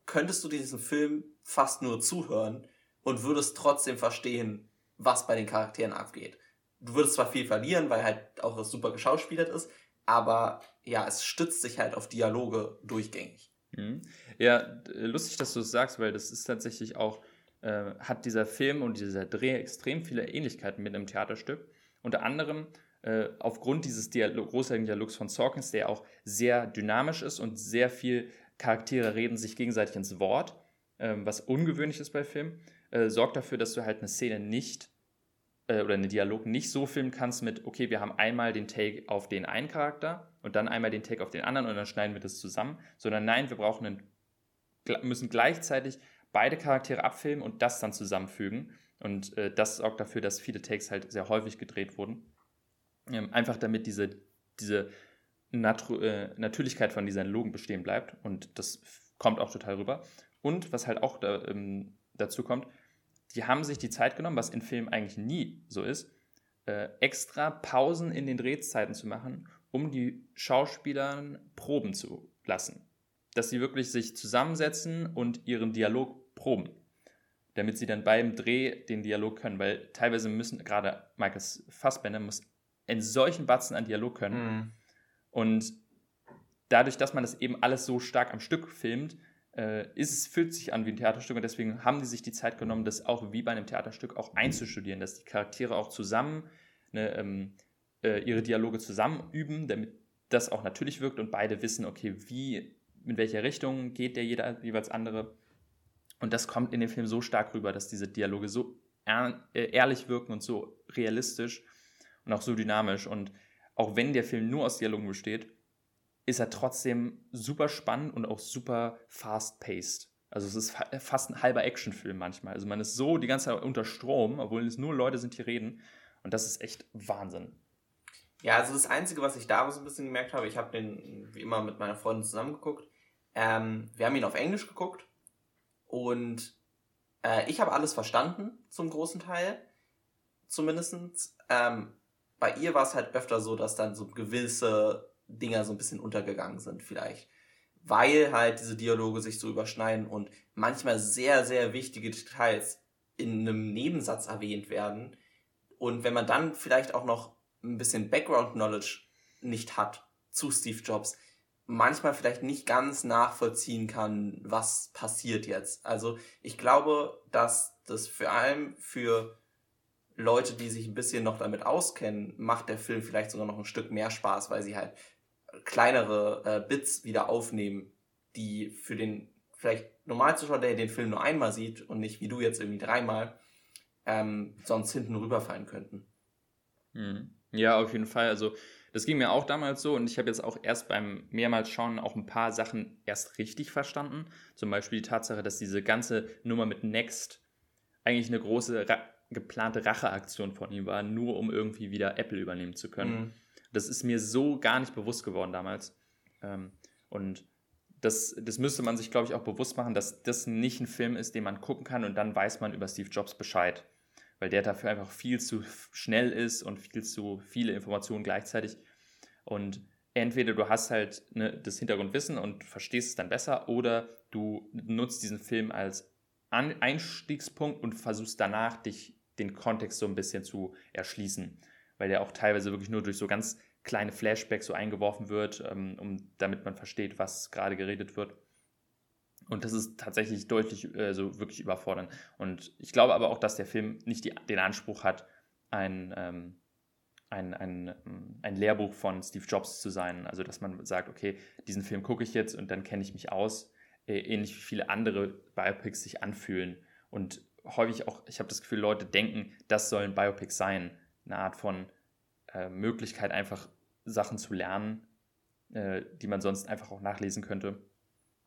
könntest du diesen Film fast nur zuhören und würdest trotzdem verstehen, was bei den Charakteren abgeht. Du würdest zwar viel verlieren, weil halt auch das super geschauspielert ist, aber ja, es stützt sich halt auf Dialoge durchgängig. Mhm. Ja, lustig, dass du es das sagst, weil das ist tatsächlich auch äh, hat dieser Film und dieser Dreh extrem viele Ähnlichkeiten mit einem Theaterstück. Unter anderem äh, aufgrund dieses Dialog, großartigen Dialogs von Sorkins, der auch sehr dynamisch ist und sehr viel Charaktere reden sich gegenseitig ins Wort, äh, was ungewöhnlich ist bei Filmen, äh, sorgt dafür, dass du halt eine Szene nicht äh, oder einen Dialog nicht so filmen kannst mit, okay, wir haben einmal den Take auf den einen Charakter und dann einmal den Take auf den anderen und dann schneiden wir das zusammen, sondern nein, wir brauchen einen, müssen gleichzeitig beide Charaktere abfilmen und das dann zusammenfügen. Und äh, das sorgt dafür, dass viele Takes halt sehr häufig gedreht wurden. Ähm, einfach damit diese, diese äh, Natürlichkeit von diesen Logen bestehen bleibt. Und das kommt auch total rüber. Und was halt auch da, ähm, dazu kommt, die haben sich die Zeit genommen, was in Filmen eigentlich nie so ist, äh, extra Pausen in den Drehzeiten zu machen, um die Schauspielern proben zu lassen dass sie wirklich sich zusammensetzen und ihren Dialog proben, damit sie dann beim Dreh den Dialog können, weil teilweise müssen, gerade Michael Fassbender muss in solchen Batzen an Dialog können mhm. und dadurch, dass man das eben alles so stark am Stück filmt, äh, ist es, fühlt sich an wie ein Theaterstück und deswegen haben die sich die Zeit genommen, das auch wie bei einem Theaterstück auch einzustudieren, dass die Charaktere auch zusammen eine, ähm, äh, ihre Dialoge zusammen üben, damit das auch natürlich wirkt und beide wissen, okay, wie in welche Richtung geht der jeder, jeweils andere. Und das kommt in dem Film so stark rüber, dass diese Dialoge so äh, ehrlich wirken und so realistisch und auch so dynamisch. Und auch wenn der Film nur aus Dialogen besteht, ist er trotzdem super spannend und auch super fast-paced. Also es ist fast ein halber Actionfilm manchmal. Also man ist so die ganze Zeit unter Strom, obwohl es nur Leute sind, die reden. Und das ist echt Wahnsinn. Ja, also das Einzige, was ich da so ein bisschen gemerkt habe, ich habe den wie immer mit meiner Freundin zusammengeguckt. Ähm, wir haben ihn auf Englisch geguckt und äh, ich habe alles verstanden, zum großen Teil, zumindest. Ähm, bei ihr war es halt öfter so, dass dann so gewisse Dinger so ein bisschen untergegangen sind, vielleicht. Weil halt diese Dialoge sich so überschneiden und manchmal sehr, sehr wichtige Details in einem Nebensatz erwähnt werden. Und wenn man dann vielleicht auch noch ein bisschen Background Knowledge nicht hat zu Steve Jobs, manchmal vielleicht nicht ganz nachvollziehen kann, was passiert jetzt. Also ich glaube, dass das vor allem für Leute, die sich ein bisschen noch damit auskennen, macht der Film vielleicht sogar noch ein Stück mehr Spaß, weil sie halt kleinere äh, Bits wieder aufnehmen, die für den vielleicht Normalzuschauer, der den Film nur einmal sieht und nicht wie du jetzt irgendwie dreimal, ähm, sonst hinten rüberfallen könnten. Mhm. Ja, auf jeden Fall. Also das ging mir auch damals so und ich habe jetzt auch erst beim mehrmals schauen auch ein paar Sachen erst richtig verstanden. Zum Beispiel die Tatsache, dass diese ganze Nummer mit Next eigentlich eine große ra geplante Racheaktion von ihm war, nur um irgendwie wieder Apple übernehmen zu können. Mhm. Das ist mir so gar nicht bewusst geworden damals. Ähm, und das, das müsste man sich, glaube ich, auch bewusst machen, dass das nicht ein Film ist, den man gucken kann und dann weiß man über Steve Jobs Bescheid. Weil der dafür einfach viel zu schnell ist und viel zu viele Informationen gleichzeitig. Und entweder du hast halt ne, das Hintergrundwissen und verstehst es dann besser oder du nutzt diesen Film als Einstiegspunkt und versuchst danach dich den Kontext so ein bisschen zu erschließen, weil der auch teilweise wirklich nur durch so ganz kleine Flashbacks so eingeworfen wird, ähm, um, damit man versteht, was gerade geredet wird. Und das ist tatsächlich deutlich äh, so wirklich überfordernd. Und ich glaube aber auch, dass der Film nicht die, den Anspruch hat, ein, ähm, ein, ein, ein Lehrbuch von Steve Jobs zu sein. Also, dass man sagt, okay, diesen Film gucke ich jetzt und dann kenne ich mich aus, äh, ähnlich wie viele andere Biopics sich anfühlen. Und häufig auch, ich habe das Gefühl, Leute denken, das sollen Biopics sein. Eine Art von äh, Möglichkeit, einfach Sachen zu lernen, äh, die man sonst einfach auch nachlesen könnte.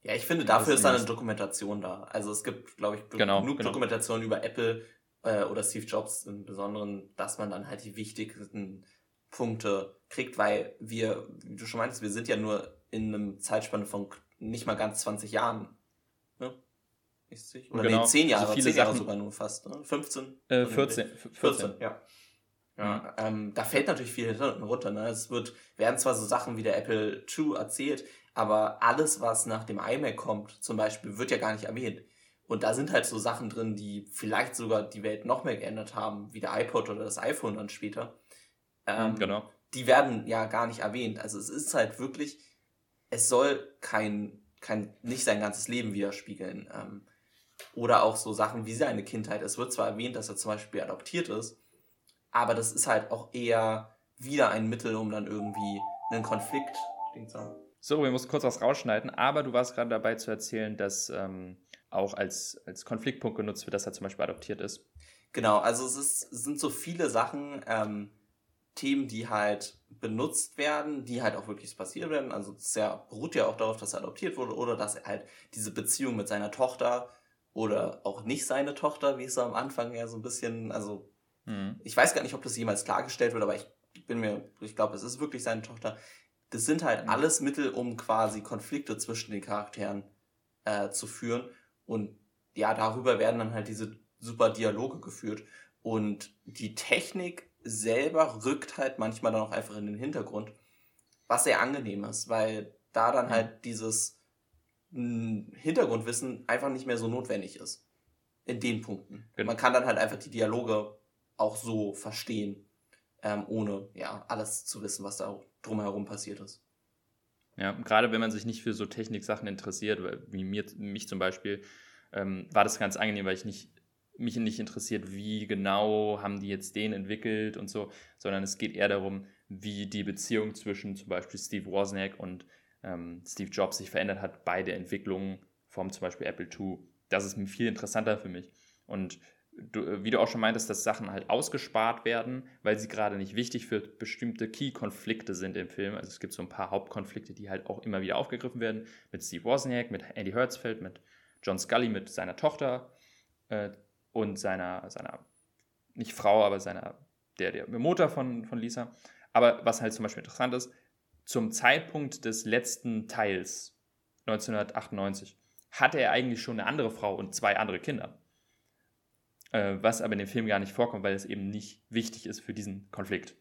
Ja, ich finde, dafür ist dann eine Dokumentation da. Also es gibt, glaube ich, genau, genug genau. Dokumentationen über Apple äh, oder Steve Jobs im Besonderen, dass man dann halt die wichtigsten Punkte kriegt, weil wir, wie du schon meintest, wir sind ja nur in einem Zeitspanne von nicht mal ganz 20 Jahren. Ne? Oder genau. nee, 10 Jahre, also 10 Jahre sogar nur fast. Ne? 15? Äh, 14, 14. 14. ja. Ja, mhm. ähm, da fällt natürlich viel runter. Ne? Es wird, werden zwar so Sachen wie der Apple II erzählt, aber alles, was nach dem iMac kommt, zum Beispiel, wird ja gar nicht erwähnt. Und da sind halt so Sachen drin, die vielleicht sogar die Welt noch mehr geändert haben, wie der iPod oder das iPhone dann später. Ähm, genau. Die werden ja gar nicht erwähnt. Also es ist halt wirklich, es soll kein, kein nicht sein ganzes Leben widerspiegeln. Ähm, oder auch so Sachen wie seine Kindheit. Es wird zwar erwähnt, dass er zum Beispiel adoptiert ist, aber das ist halt auch eher wieder ein Mittel, um dann irgendwie einen Konflikt zu haben. So, wir mussten kurz was rausschneiden, aber du warst gerade dabei zu erzählen, dass ähm, auch als, als Konfliktpunkt genutzt wird, dass er zum Beispiel adoptiert ist. Genau, also es, ist, es sind so viele Sachen, ähm, Themen, die halt benutzt werden, die halt auch wirklich passiert werden. Also es ja, beruht ja auch darauf, dass er adoptiert wurde oder dass er halt diese Beziehung mit seiner Tochter oder auch nicht seine Tochter, wie es so am Anfang ja so ein bisschen, also Mhm. Ich weiß gar nicht, ob das jemals klargestellt wird, aber ich bin mir, ich glaube, es ist wirklich seine Tochter. Das sind halt mhm. alles Mittel, um quasi Konflikte zwischen den Charakteren äh, zu führen. Und ja, darüber werden dann halt diese super Dialoge geführt. Und die Technik selber rückt halt manchmal dann auch einfach in den Hintergrund, was sehr angenehm ist, weil da dann mhm. halt dieses hm, Hintergrundwissen einfach nicht mehr so notwendig ist. In den Punkten. Genau. Man kann dann halt einfach die Dialoge auch so verstehen, ähm, ohne ja alles zu wissen, was da drumherum passiert ist. Ja, gerade wenn man sich nicht für so Techniksachen interessiert, wie mir, mich zum Beispiel, ähm, war das ganz angenehm, weil ich nicht, mich nicht interessiert, wie genau haben die jetzt den entwickelt und so, sondern es geht eher darum, wie die Beziehung zwischen zum Beispiel Steve Wozniak und ähm, Steve Jobs sich verändert hat bei der Entwicklung vom zum Beispiel Apple II. Das ist viel interessanter für mich. Und du, wie du auch schon meintest, dass Sachen halt ausgespart werden, weil sie gerade nicht wichtig für bestimmte Key-Konflikte sind im Film. Also es gibt so ein paar Hauptkonflikte, die halt auch immer wieder aufgegriffen werden. Mit Steve Wozniak, mit Andy Hertzfeld, mit John Scully, mit seiner Tochter äh, und seiner, seiner, nicht Frau, aber seiner, der, der Mutter von, von Lisa. Aber was halt zum Beispiel interessant ist, zum Zeitpunkt des letzten Teils, 1998, hatte er eigentlich schon eine andere Frau und zwei andere Kinder äh, was aber in dem Film gar nicht vorkommt, weil es eben nicht wichtig ist für diesen Konflikt.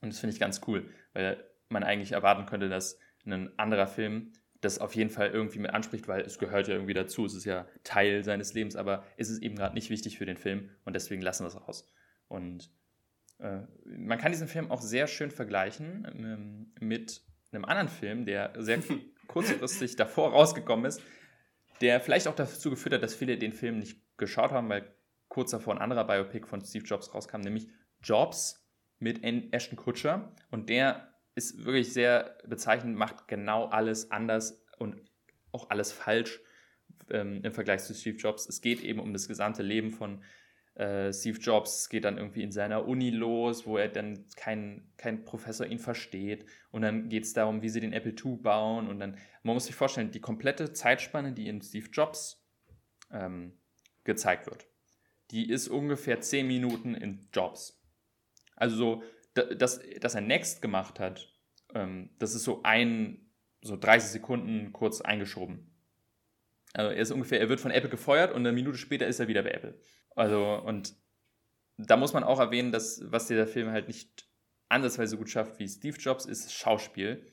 Und das finde ich ganz cool, weil man eigentlich erwarten könnte, dass ein anderer Film das auf jeden Fall irgendwie mit anspricht, weil es gehört ja irgendwie dazu, es ist ja Teil seines Lebens, aber es ist eben gerade nicht wichtig für den Film und deswegen lassen wir es raus. Und äh, man kann diesen Film auch sehr schön vergleichen ähm, mit einem anderen Film, der sehr kurzfristig davor rausgekommen ist, der vielleicht auch dazu geführt hat, dass viele den Film nicht geschaut haben, weil kurz davor ein anderer Biopic von Steve Jobs rauskam, nämlich Jobs mit Ashton Kutcher. Und der ist wirklich sehr bezeichnend, macht genau alles anders und auch alles falsch ähm, im Vergleich zu Steve Jobs. Es geht eben um das gesamte Leben von äh, Steve Jobs. Es geht dann irgendwie in seiner Uni los, wo er dann kein, kein Professor ihn versteht. Und dann geht es darum, wie sie den Apple II bauen. Und dann, man muss sich vorstellen, die komplette Zeitspanne, die in Steve Jobs ähm, gezeigt wird die ist ungefähr 10 Minuten in Jobs. Also so, dass, dass er Next gemacht hat, ähm, das ist so ein, so 30 Sekunden kurz eingeschoben. Also er ist ungefähr, er wird von Apple gefeuert und eine Minute später ist er wieder bei Apple. Also, und da muss man auch erwähnen, dass was dieser Film halt nicht ansatzweise gut schafft wie Steve Jobs, ist Schauspiel.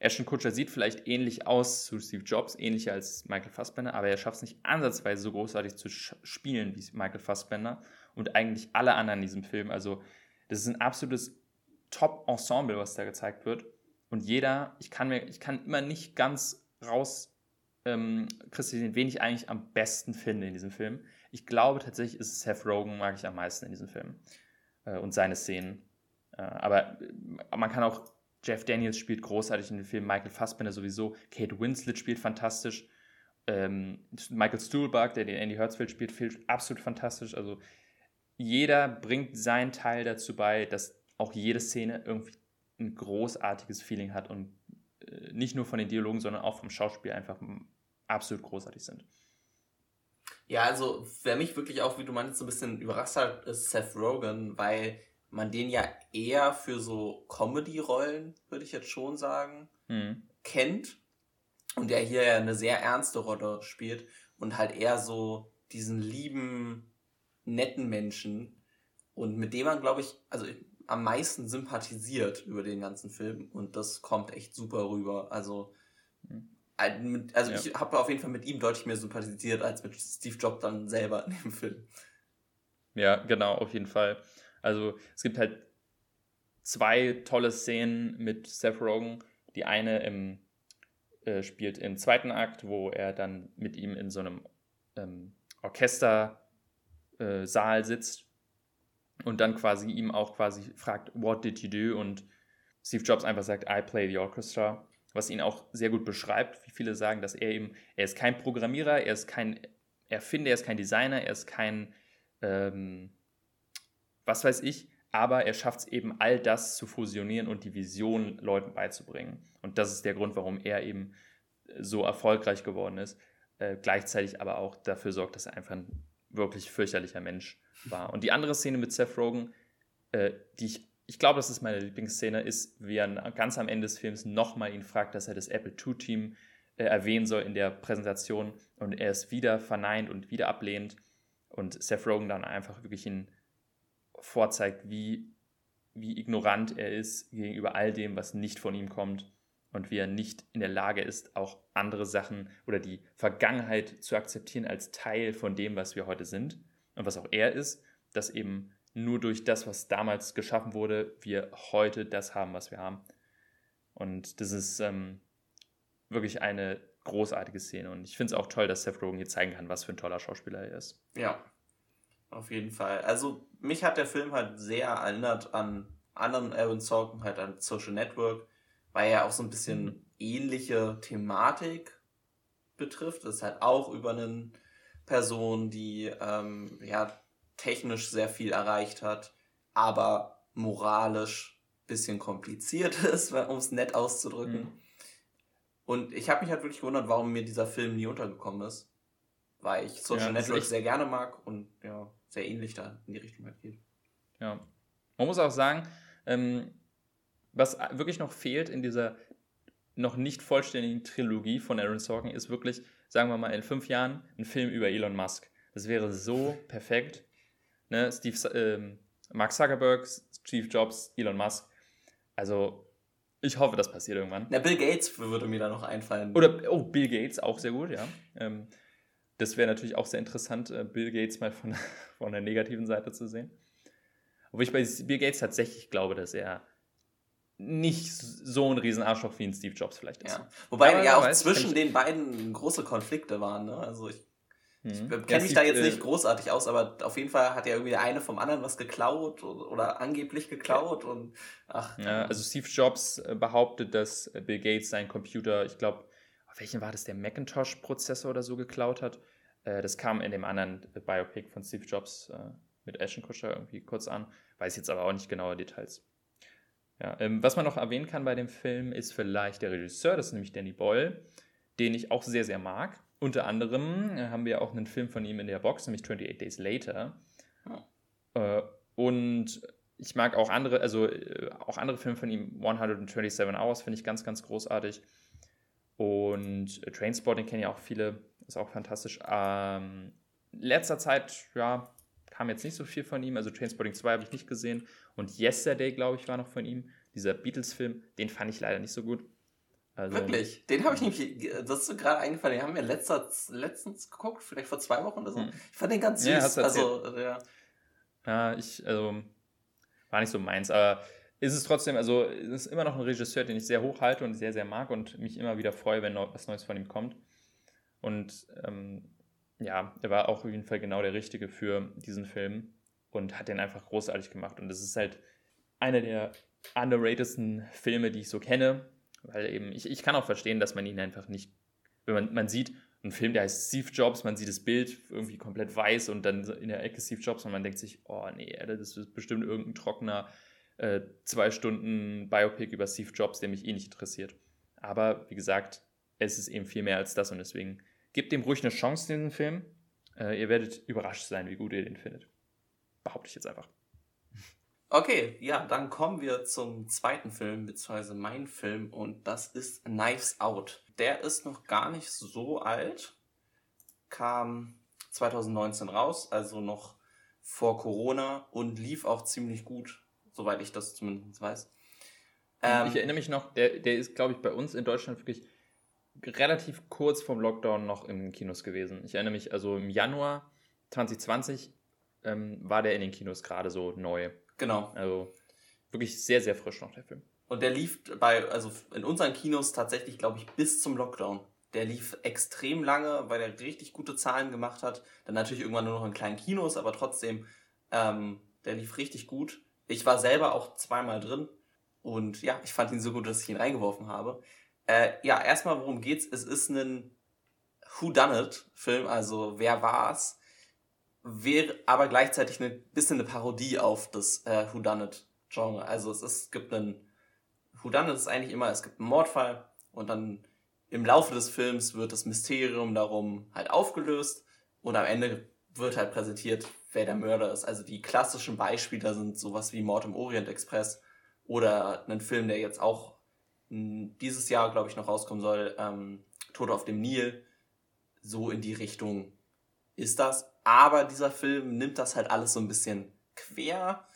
Ashton Kutcher sieht vielleicht ähnlich aus zu Steve Jobs, ähnlicher als Michael Fassbender, aber er schafft es nicht ansatzweise so großartig zu spielen wie Michael Fassbender und eigentlich alle anderen in diesem Film. Also, das ist ein absolutes Top-Ensemble, was da gezeigt wird. Und jeder, ich kann mir, ich kann immer nicht ganz raus ähm, kristallisieren, wen ich eigentlich am besten finde in diesem Film. Ich glaube tatsächlich ist Seth Rogen, mag ich am meisten in diesem Film. Äh, und seine Szenen. Äh, aber man kann auch Jeff Daniels spielt großartig in dem Film, Michael Fassbender sowieso, Kate Winslet spielt fantastisch, ähm, Michael Stuhlbarg, der den Andy Hertzfeld spielt, spielt absolut fantastisch. Also jeder bringt seinen Teil dazu bei, dass auch jede Szene irgendwie ein großartiges Feeling hat und äh, nicht nur von den Dialogen, sondern auch vom Schauspiel einfach absolut großartig sind. Ja, also wer mich wirklich auch, wie du meinst, so ein bisschen überrascht hat, ist Seth Rogen, weil man den ja eher für so Comedy-Rollen, würde ich jetzt schon sagen, mhm. kennt. Und der hier ja eine sehr ernste Rolle spielt und halt eher so diesen lieben, netten Menschen und mit dem man, glaube ich, also am meisten sympathisiert über den ganzen Film und das kommt echt super rüber. Also, mhm. also ja. ich habe auf jeden Fall mit ihm deutlich mehr sympathisiert als mit Steve Jobs dann selber in dem Film. Ja, genau, auf jeden Fall. Also es gibt halt zwei tolle Szenen mit Seth Rogen. Die eine im, äh, spielt im zweiten Akt, wo er dann mit ihm in so einem ähm, Orchestersaal äh, sitzt und dann quasi ihm auch quasi fragt, what did you do? Und Steve Jobs einfach sagt, I play the orchestra, was ihn auch sehr gut beschreibt, wie viele sagen, dass er eben, er ist kein Programmierer, er ist kein Erfinder, er ist kein Designer, er ist kein ähm, was weiß ich, aber er schafft es eben, all das zu fusionieren und die Vision Leuten beizubringen. Und das ist der Grund, warum er eben äh, so erfolgreich geworden ist. Äh, gleichzeitig aber auch dafür sorgt, dass er einfach ein wirklich fürchterlicher Mensch war. Und die andere Szene mit Seth Rogen, äh, die ich, ich glaube, das ist meine Lieblingsszene, ist, wie er ganz am Ende des Films nochmal ihn fragt, dass er das Apple II-Team äh, erwähnen soll in der Präsentation und er es wieder verneint und wieder ablehnt und Seth Rogen dann einfach wirklich ihn vorzeigt, wie, wie ignorant er ist gegenüber all dem, was nicht von ihm kommt und wie er nicht in der Lage ist, auch andere Sachen oder die Vergangenheit zu akzeptieren als Teil von dem, was wir heute sind und was auch er ist, dass eben nur durch das, was damals geschaffen wurde, wir heute das haben, was wir haben. Und das ist ähm, wirklich eine großartige Szene und ich finde es auch toll, dass Seth Rogen hier zeigen kann, was für ein toller Schauspieler er ist. Ja, auf jeden Fall. Also mich hat der Film halt sehr erinnert an anderen Aaron Sorkin, halt an Social Network, weil er auch so ein bisschen mhm. ähnliche Thematik betrifft. Das ist halt auch über eine Person, die ähm, ja technisch sehr viel erreicht hat, aber moralisch ein bisschen kompliziert ist, um es nett auszudrücken. Mhm. Und ich habe mich halt wirklich gewundert, warum mir dieser Film nie untergekommen ist. Weil ich Social ja, Network sehr gerne mag und ja, sehr ähnlich da in die Richtung halt geht. Ja. Man muss auch sagen, ähm, was wirklich noch fehlt in dieser noch nicht vollständigen Trilogie von Aaron Sorkin, ist wirklich, sagen wir mal, in fünf Jahren ein Film über Elon Musk. Das wäre so perfekt. Ne? Steve, ähm, Mark Zuckerberg, Steve Jobs, Elon Musk. Also, ich hoffe, das passiert irgendwann. Na, Bill Gates würde mir da noch einfallen. Oder, oh, Bill Gates, auch sehr gut, ja. Ähm, das wäre natürlich auch sehr interessant, äh, Bill Gates mal von, von der negativen Seite zu sehen. Obwohl ich bei Bill Gates tatsächlich glaube, dass er nicht so ein Riesenarschloch wie ein Steve Jobs vielleicht ist. Ja. Wobei Aber ja auch weiß, zwischen den beiden große Konflikte waren. Ne? Also ich, mhm. ich kenne ja, mich da jetzt nicht äh, großartig aus, aber auf jeden Fall hat ja irgendwie der eine vom anderen was geklaut oder, oder angeblich geklaut und ach. Ja, also Steve Jobs äh, behauptet, dass Bill Gates seinen Computer, ich glaube, welchen war das, der Macintosh-Prozessor oder so geklaut hat. Äh, das kam in dem anderen Biopic von Steve Jobs äh, mit Ashton Kutcher irgendwie kurz an. Weiß jetzt aber auch nicht genaue Details. Ja, ähm, was man noch erwähnen kann bei dem Film ist vielleicht der Regisseur, das ist nämlich Danny Boyle, den ich auch sehr, sehr mag. Unter anderem äh, haben wir auch einen Film von ihm in der Box, nämlich 28 Days Later. Oh. und ich mag auch andere, also auch andere Filme von ihm, 127 Hours finde ich ganz, ganz großartig. Und Trainspotting kennen ja auch viele, ist auch fantastisch. Ähm, letzter Zeit, ja, kam jetzt nicht so viel von ihm. Also Trainspotting 2 habe ich nicht gesehen. Und Yesterday, glaube ich, war noch von ihm. Dieser Beatles-Film, den fand ich leider nicht so gut. Also, Wirklich? Den habe ich nämlich, das ist so gerade eingefallen, den haben wir letzter, letztens geguckt, vielleicht vor zwei Wochen oder so. Hm. Ich fand den ganz süß. Ja, also, ja. ja, ich, also, war nicht so meins, aber ist es trotzdem, also, es ist immer noch ein Regisseur, den ich sehr hoch halte und sehr, sehr mag und mich immer wieder freue, wenn was Neues von ihm kommt. Und, ähm, ja, er war auch auf jeden Fall genau der Richtige für diesen Film und hat den einfach großartig gemacht. Und es ist halt einer der underratedsten Filme, die ich so kenne, weil eben, ich, ich kann auch verstehen, dass man ihn einfach nicht, wenn man, man sieht, einen Film, der heißt Steve Jobs, man sieht das Bild irgendwie komplett weiß und dann in der Ecke Steve Jobs und man denkt sich, oh nee, das ist bestimmt irgendein trockener äh, zwei Stunden Biopic über Steve Jobs, der mich eh nicht interessiert. Aber wie gesagt, es ist eben viel mehr als das und deswegen gebt dem ruhig eine Chance, diesen Film. Äh, ihr werdet überrascht sein, wie gut ihr den findet. Behaupte ich jetzt einfach. Okay, ja, dann kommen wir zum zweiten Film, beziehungsweise mein Film, und das ist Knives Out. Der ist noch gar nicht so alt, kam 2019 raus, also noch vor Corona und lief auch ziemlich gut, soweit ich das zumindest weiß. Ähm, ich erinnere mich noch, der, der ist, glaube ich, bei uns in Deutschland wirklich relativ kurz vom Lockdown noch in den Kinos gewesen. Ich erinnere mich, also im Januar 2020 ähm, war der in den Kinos gerade so neu. Genau. Also wirklich sehr, sehr frisch noch der Film. Und der lief bei, also in unseren Kinos tatsächlich, glaube ich, bis zum Lockdown. Der lief extrem lange, weil er richtig gute Zahlen gemacht hat. Dann natürlich irgendwann nur noch in kleinen Kinos, aber trotzdem, ähm, der lief richtig gut. Ich war selber auch zweimal drin und ja, ich fand ihn so gut, dass ich ihn reingeworfen habe. Äh, ja, erstmal, worum geht's? Es ist ein Who-Done-It-Film, also wer war's? wäre aber gleichzeitig ein bisschen eine Parodie auf das äh, Whodunit-Genre. Also es, ist, es gibt einen Whodunit ist eigentlich immer, es gibt einen Mordfall und dann im Laufe des Films wird das Mysterium darum halt aufgelöst und am Ende wird halt präsentiert, wer der Mörder ist. Also die klassischen Beispiele sind sowas wie Mord im Orient Express oder ein Film, der jetzt auch dieses Jahr, glaube ich, noch rauskommen soll, ähm, Tod auf dem Nil. So in die Richtung ist das. Aber dieser Film nimmt das halt alles so ein bisschen quer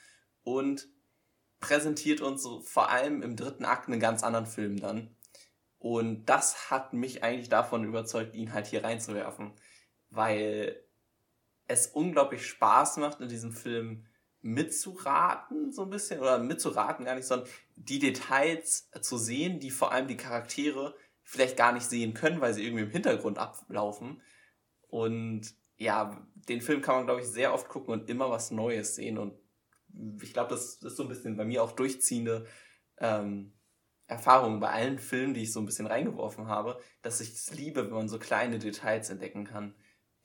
und präsentiert uns so vor allem im dritten Akt einen ganz anderen Film dann. Und das hat mich eigentlich davon überzeugt, ihn halt hier reinzuwerfen, weil es unglaublich Spaß macht, in diesem Film mitzuraten, so ein bisschen, oder mitzuraten gar nicht, sondern die Details zu sehen, die vor allem die Charaktere vielleicht gar nicht sehen können, weil sie irgendwie im Hintergrund ablaufen. Und ja, den Film kann man, glaube ich, sehr oft gucken und immer was Neues sehen. Und ich glaube, das ist so ein bisschen bei mir auch durchziehende ähm, Erfahrung bei allen Filmen, die ich so ein bisschen reingeworfen habe, dass ich es liebe, wenn man so kleine Details entdecken kann,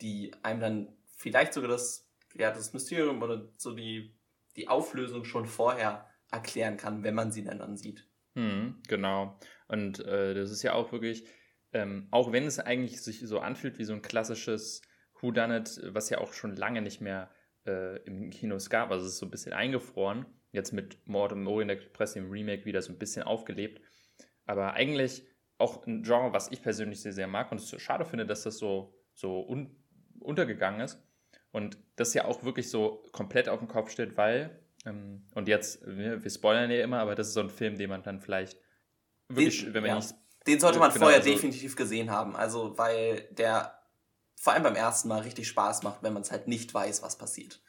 die einem dann vielleicht sogar das, ja, das Mysterium oder so die, die Auflösung schon vorher erklären kann, wenn man sie dann, dann sieht. Hm, genau. Und äh, das ist ja auch wirklich, ähm, auch wenn es eigentlich sich so anfühlt wie so ein klassisches Who Done It, was ja auch schon lange nicht mehr äh, im Kinos gab. Also es ist so ein bisschen eingefroren. Jetzt mit Mord im Orient Express im Remake wieder so ein bisschen aufgelebt. Aber eigentlich auch ein Genre, was ich persönlich sehr, sehr mag und es so schade finde, dass das so, so un untergegangen ist. Und das ja auch wirklich so komplett auf den Kopf steht, weil, ähm, und jetzt, wir, wir, spoilern ja immer, aber das ist so ein Film, den man dann vielleicht wirklich, den, wenn man ja. nicht. Den sollte man genau, vorher also, definitiv gesehen haben. Also, weil der vor allem beim ersten Mal richtig Spaß macht, wenn man es halt nicht weiß, was passiert.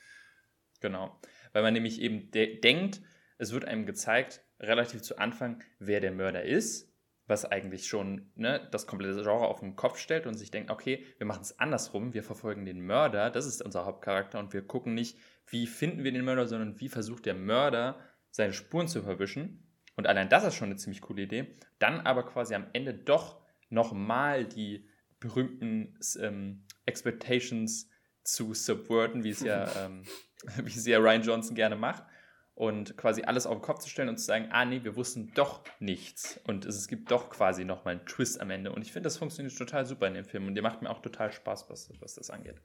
Genau. Weil man nämlich eben de denkt, es wird einem gezeigt, relativ zu Anfang, wer der Mörder ist, was eigentlich schon ne, das komplette Genre auf den Kopf stellt und sich denkt, okay, wir machen es andersrum, wir verfolgen den Mörder, das ist unser Hauptcharakter und wir gucken nicht, wie finden wir den Mörder, sondern wie versucht der Mörder seine Spuren zu verwischen. Und allein das ist schon eine ziemlich coole Idee. Dann aber quasi am Ende doch nochmal die berühmten ähm, Expectations zu subverten, wie es ja, ähm, wie es ja Ryan Johnson gerne macht. Und quasi alles auf den Kopf zu stellen und zu sagen, ah nee, wir wussten doch nichts. Und es, gibt doch quasi nochmal einen Twist am Ende. Und ich finde, das funktioniert total super in dem Film. Und der macht mir auch total Spaß, was, was das angeht.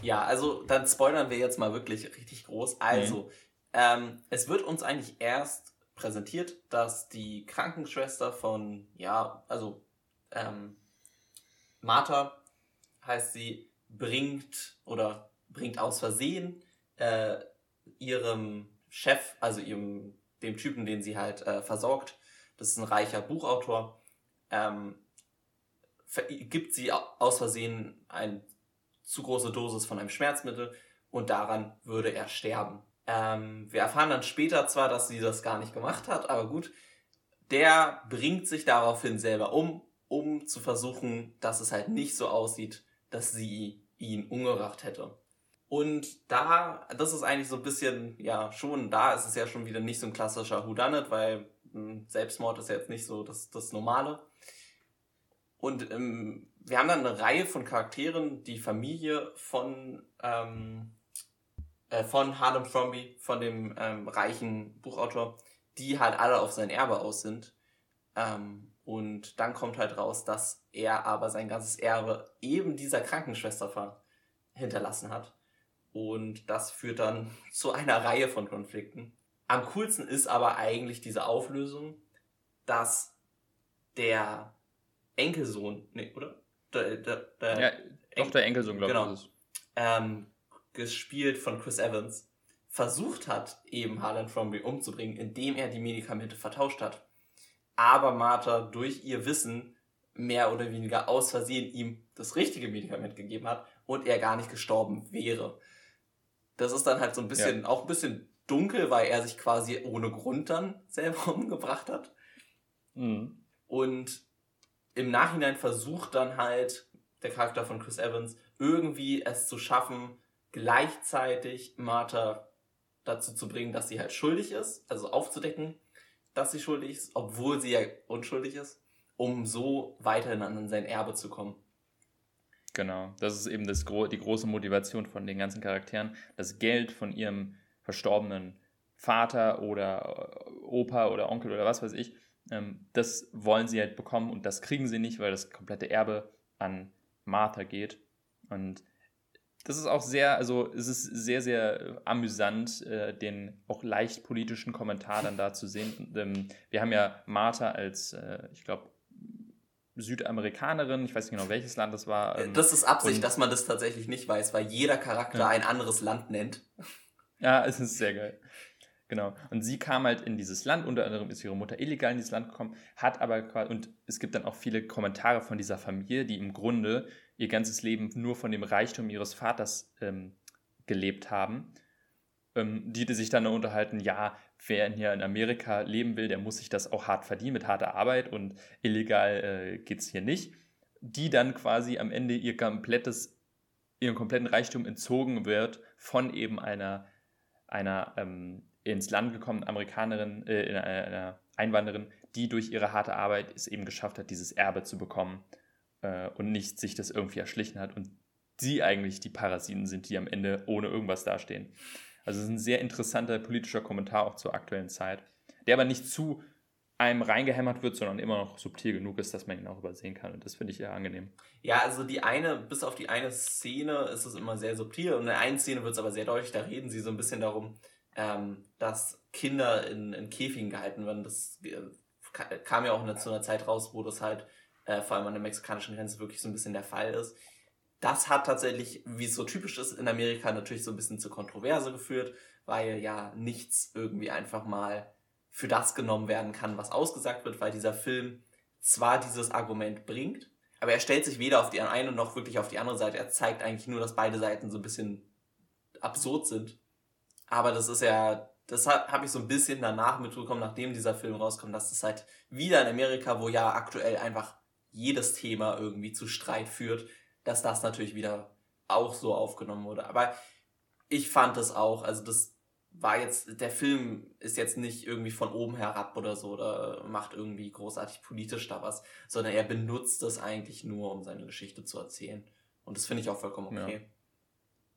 Ja, also dann spoilern wir jetzt mal wirklich richtig groß. Also, mhm. ähm, es wird uns eigentlich erst präsentiert, dass die Krankenschwester von, ja, also ähm, Martha heißt sie, bringt oder bringt aus Versehen äh, ihrem Chef, also ihrem, dem Typen, den sie halt äh, versorgt, das ist ein reicher Buchautor, ähm, gibt sie aus Versehen eine zu große Dosis von einem Schmerzmittel und daran würde er sterben. Ähm, wir erfahren dann später zwar, dass sie das gar nicht gemacht hat, aber gut, der bringt sich daraufhin selber um, um zu versuchen, dass es halt nicht so aussieht, dass sie ihn umgebracht hätte. Und da, das ist eigentlich so ein bisschen, ja, schon, da ist es ja schon wieder nicht so ein klassischer Whodunit, weil hm, Selbstmord ist ja jetzt nicht so das, das Normale. Und ähm, wir haben dann eine Reihe von Charakteren, die Familie von, ähm, äh, von Harlem Fromby, von dem ähm, reichen Buchautor, die halt alle auf sein Erbe aus sind. Ähm, und dann kommt halt raus, dass er aber sein ganzes Erbe eben dieser Krankenschwester hinterlassen hat. Und das führt dann zu einer Reihe von Konflikten. Am coolsten ist aber eigentlich diese Auflösung, dass der Enkelsohn, nee, oder? Der, der, der ja, doch der Enkelsohn, glaube genau, ich. Ähm, gespielt von Chris Evans, versucht hat, eben Harlan Fromby umzubringen, indem er die Medikamente vertauscht hat. Aber Martha durch ihr Wissen mehr oder weniger aus Versehen ihm das richtige Medikament gegeben hat und er gar nicht gestorben wäre. Das ist dann halt so ein bisschen, ja. auch ein bisschen dunkel, weil er sich quasi ohne Grund dann selber umgebracht hat. Mhm. Und im Nachhinein versucht dann halt der Charakter von Chris Evans irgendwie es zu schaffen, gleichzeitig Martha dazu zu bringen, dass sie halt schuldig ist, also aufzudecken, dass sie schuldig ist, obwohl sie ja unschuldig ist, um so weiterhin an sein Erbe zu kommen. Genau, das ist eben das, die große Motivation von den ganzen Charakteren, das Geld von ihrem verstorbenen Vater oder äh, Opa oder Onkel oder was weiß ich, ähm, das wollen sie halt bekommen und das kriegen sie nicht, weil das komplette Erbe an Martha geht. Und das ist auch sehr, also es ist sehr, sehr amüsant, äh, den auch leicht politischen Kommentar dann da zu sehen. Ähm, wir haben ja Martha als, äh, ich glaube, Südamerikanerin, ich weiß nicht genau, welches Land das war. Ähm, das ist Absicht, dass man das tatsächlich nicht weiß, weil jeder Charakter ja. ein anderes Land nennt. Ja, es ist sehr geil. Genau. Und sie kam halt in dieses Land, unter anderem ist ihre Mutter illegal in dieses Land gekommen, hat aber quasi, und es gibt dann auch viele Kommentare von dieser Familie, die im Grunde ihr ganzes Leben nur von dem Reichtum ihres Vaters ähm, gelebt haben, ähm, die, die sich dann unterhalten, ja, wer hier in Amerika leben will, der muss sich das auch hart verdienen mit harter Arbeit und illegal äh, geht es hier nicht, die dann quasi am Ende ihr komplettes, ihren kompletten Reichtum entzogen wird von eben einer, einer ähm, ins Land gekommenen Amerikanerin, äh, einer Einwanderin, die durch ihre harte Arbeit es eben geschafft hat, dieses Erbe zu bekommen äh, und nicht sich das irgendwie erschlichen hat und sie eigentlich die Parasiten sind, die am Ende ohne irgendwas dastehen. Also es ist ein sehr interessanter politischer Kommentar auch zur aktuellen Zeit, der aber nicht zu einem reingehämmert wird, sondern immer noch subtil genug ist, dass man ihn auch übersehen kann. Und das finde ich eher angenehm. Ja, also die eine, bis auf die eine Szene ist es immer sehr subtil. Und in der einen Szene wird es aber sehr deutlich, da reden sie so ein bisschen darum, ähm, dass Kinder in, in Käfigen gehalten werden. Das äh, kam ja auch in, zu einer Zeit raus, wo das halt äh, vor allem an der mexikanischen Grenze wirklich so ein bisschen der Fall ist. Das hat tatsächlich, wie es so typisch ist in Amerika, natürlich so ein bisschen zu Kontroverse geführt, weil ja nichts irgendwie einfach mal für das genommen werden kann, was ausgesagt wird, weil dieser Film zwar dieses Argument bringt, aber er stellt sich weder auf die eine noch wirklich auf die andere Seite. Er zeigt eigentlich nur, dass beide Seiten so ein bisschen absurd sind. Aber das ist ja, das habe ich so ein bisschen danach mitbekommen, nachdem dieser Film rauskommt, dass das halt wieder in Amerika, wo ja aktuell einfach jedes Thema irgendwie zu Streit führt, dass das natürlich wieder auch so aufgenommen wurde. Aber ich fand das auch, also das war jetzt, der Film ist jetzt nicht irgendwie von oben herab oder so oder macht irgendwie großartig politisch da was, sondern er benutzt das eigentlich nur, um seine Geschichte zu erzählen. Und das finde ich auch vollkommen okay.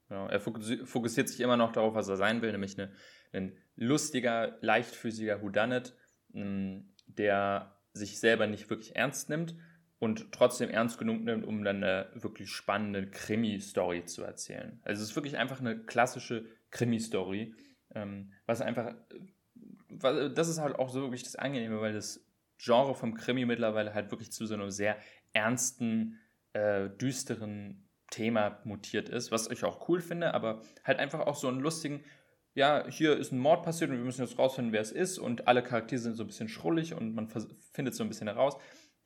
Ja. ja. er fokussiert sich immer noch darauf, was er sein will, nämlich eine, ein lustiger, leichtfüßiger Whodunit, der sich selber nicht wirklich ernst nimmt, und trotzdem ernst genug nimmt, um dann eine wirklich spannende Krimi-Story zu erzählen. Also es ist wirklich einfach eine klassische Krimi-Story, ähm, was einfach, was, das ist halt auch so wirklich das Angenehme, weil das Genre vom Krimi mittlerweile halt wirklich zu so einem sehr ernsten, äh, düsteren Thema mutiert ist, was ich auch cool finde, aber halt einfach auch so einen lustigen, ja, hier ist ein Mord passiert und wir müssen jetzt rausfinden, wer es ist und alle Charaktere sind so ein bisschen schrullig und man findet so ein bisschen heraus.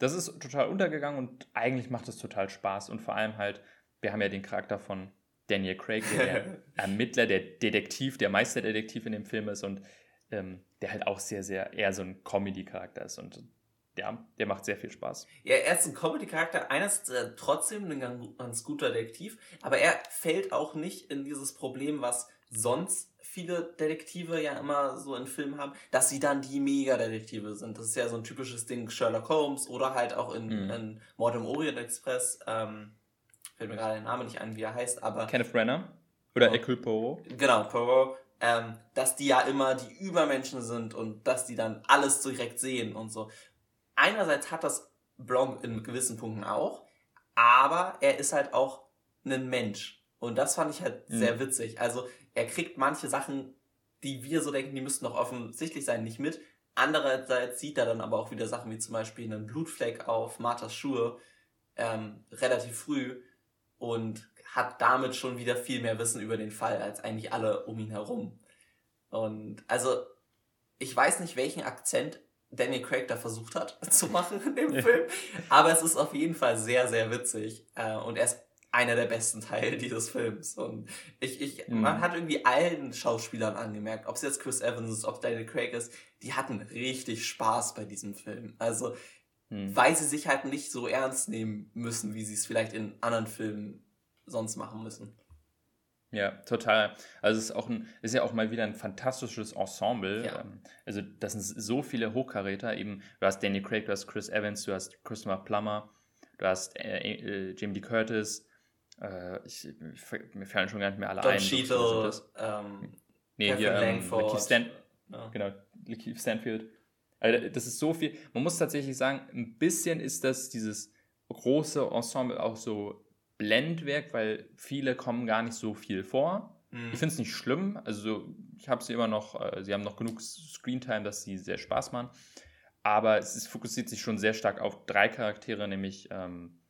Das ist total untergegangen und eigentlich macht es total Spaß und vor allem halt, wir haben ja den Charakter von Daniel Craig, der, Ermittler, der Detektiv, der Meisterdetektiv in dem Film ist und ähm, der halt auch sehr, sehr eher so ein Comedy-Charakter ist und ja, der macht sehr viel Spaß. Ja, er ist ein Comedy-Charakter, einer ist äh, trotzdem ein ganz guter Detektiv, aber er fällt auch nicht in dieses Problem, was sonst viele Detektive ja immer so in Filmen haben, dass sie dann die Mega-Detektive sind. Das ist ja so ein typisches Ding, Sherlock Holmes oder halt auch in, mhm. in Mord im Orient Express. Ähm, fällt mir gerade der Name nicht ein, wie er heißt, aber. Kenneth Brenner? Oder oh. Hercule Poirot? Genau, Poirot. Ähm, dass die ja immer die Übermenschen sind und dass die dann alles direkt sehen und so. Einerseits hat das Blanc in gewissen Punkten auch, aber er ist halt auch ein Mensch. Und das fand ich halt mhm. sehr witzig. Also er kriegt manche Sachen, die wir so denken, die müssten doch offensichtlich sein, nicht mit. Andererseits sieht er dann aber auch wieder Sachen wie zum Beispiel einen Blutfleck auf Marthas Schuhe ähm, relativ früh und hat damit schon wieder viel mehr Wissen über den Fall als eigentlich alle um ihn herum. Und also, ich weiß nicht, welchen Akzent Daniel Craig da versucht hat zu machen in dem Film, aber es ist auf jeden Fall sehr, sehr witzig. Äh, und er ist einer der besten Teile dieses Films. Und ich, ich, mhm. man hat irgendwie allen Schauspielern angemerkt, ob es jetzt Chris Evans ist, ob Daniel Craig ist, die hatten richtig Spaß bei diesem Film. Also, hm. weil sie sich halt nicht so ernst nehmen müssen, wie sie es vielleicht in anderen Filmen sonst machen müssen. Ja, total. Also es ist auch ein, ist ja auch mal wieder ein fantastisches Ensemble. Ja. Ähm, also das sind so viele Hochkaräter. Eben, du hast Danny Craig, du hast Chris Evans, du hast Christopher Plummer, du hast äh, äh, Jamie Lee Curtis. Äh, ich, mir fallen schon gar nicht mehr alle Don ein. Cheadle, ähm, nee, Kevin hier, ähm, Stan ja. Genau, Lakeith Stanfield. Also das ist so viel. Man muss tatsächlich sagen, ein bisschen ist das dieses große Ensemble auch so Blendwerk, weil viele kommen gar nicht so viel vor. Mhm. Ich finde es nicht schlimm. Also ich habe sie immer noch, äh, sie haben noch genug Screentime, dass sie sehr Spaß machen. Aber es ist, fokussiert sich schon sehr stark auf drei Charaktere, nämlich ähm,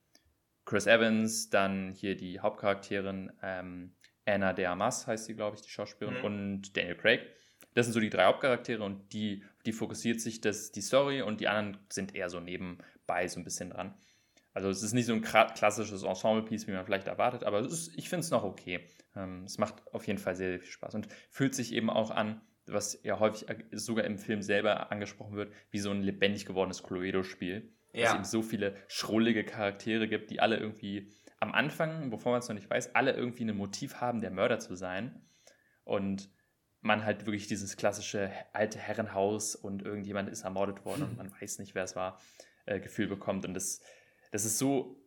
Chris Evans, dann hier die Hauptcharakterin ähm, Anna de Armas heißt sie, glaube ich, die Schauspielerin, mhm. und Daniel Craig. Das sind so die drei Hauptcharaktere und die, die fokussiert sich das, die Story und die anderen sind eher so nebenbei so ein bisschen dran. Also es ist nicht so ein klassisches Ensemble-Piece, wie man vielleicht erwartet, aber ist, ich finde es noch okay. Ähm, es macht auf jeden Fall sehr, sehr viel Spaß und fühlt sich eben auch an, was ja häufig sogar im Film selber angesprochen wird, wie so ein lebendig gewordenes Cluedo-Spiel. Ja. es eben so viele schrullige Charaktere gibt, die alle irgendwie am Anfang, bevor man es noch nicht weiß, alle irgendwie ein Motiv haben, der Mörder zu sein. Und man halt wirklich dieses klassische alte Herrenhaus und irgendjemand ist ermordet worden und man weiß nicht, wer es war, äh, Gefühl bekommt. Und das, das ist so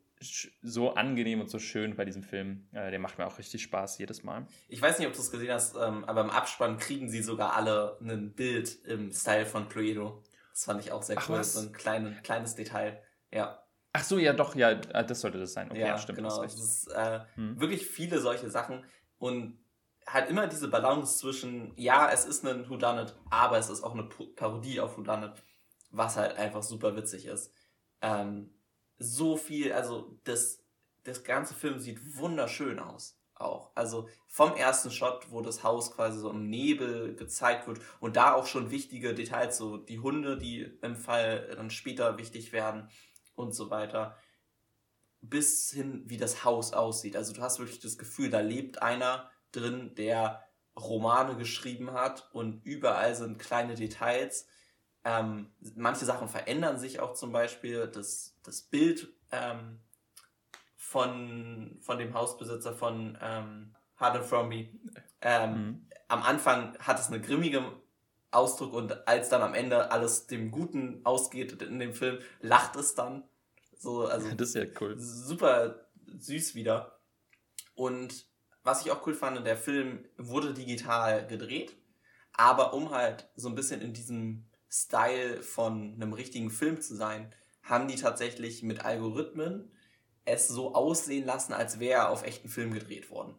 so angenehm und so schön bei diesem Film. Äh, der macht mir auch richtig Spaß jedes Mal. Ich weiß nicht, ob du es gesehen hast, ähm, aber im Abspann kriegen sie sogar alle ein Bild im Style von Cluedo. Das fand ich auch sehr Ach, cool. Was? So ein klein, kleines Detail. Ja. Ach so, ja, doch, ja, ah, das sollte das sein. Okay, ja, ja stimmt. Genau, das ist äh, hm. wirklich viele solche Sachen und halt immer diese Balance zwischen, ja, es ist ein Whodunit, aber es ist auch eine Parodie auf Whodunit, was halt einfach super witzig ist. Ähm, so viel, also das, das ganze Film sieht wunderschön aus auch. Also vom ersten Shot, wo das Haus quasi so im Nebel gezeigt wird und da auch schon wichtige Details, so die Hunde, die im Fall dann später wichtig werden und so weiter, bis hin, wie das Haus aussieht. Also du hast wirklich das Gefühl, da lebt einer drin, der Romane geschrieben hat und überall sind kleine Details. Ähm, manche Sachen verändern sich auch zum Beispiel. Das, das Bild ähm, von, von dem Hausbesitzer von ähm, Hard and Fromby. Ähm, mhm. Am Anfang hat es einen grimmigen Ausdruck und als dann am Ende alles dem Guten ausgeht in dem Film, lacht es dann. So, also das ist ja cool. Super süß wieder. Und was ich auch cool fand, der Film wurde digital gedreht, aber um halt so ein bisschen in diesem Style von einem richtigen Film zu sein, haben die tatsächlich mit Algorithmen es so aussehen lassen, als wäre er auf echten Film gedreht worden.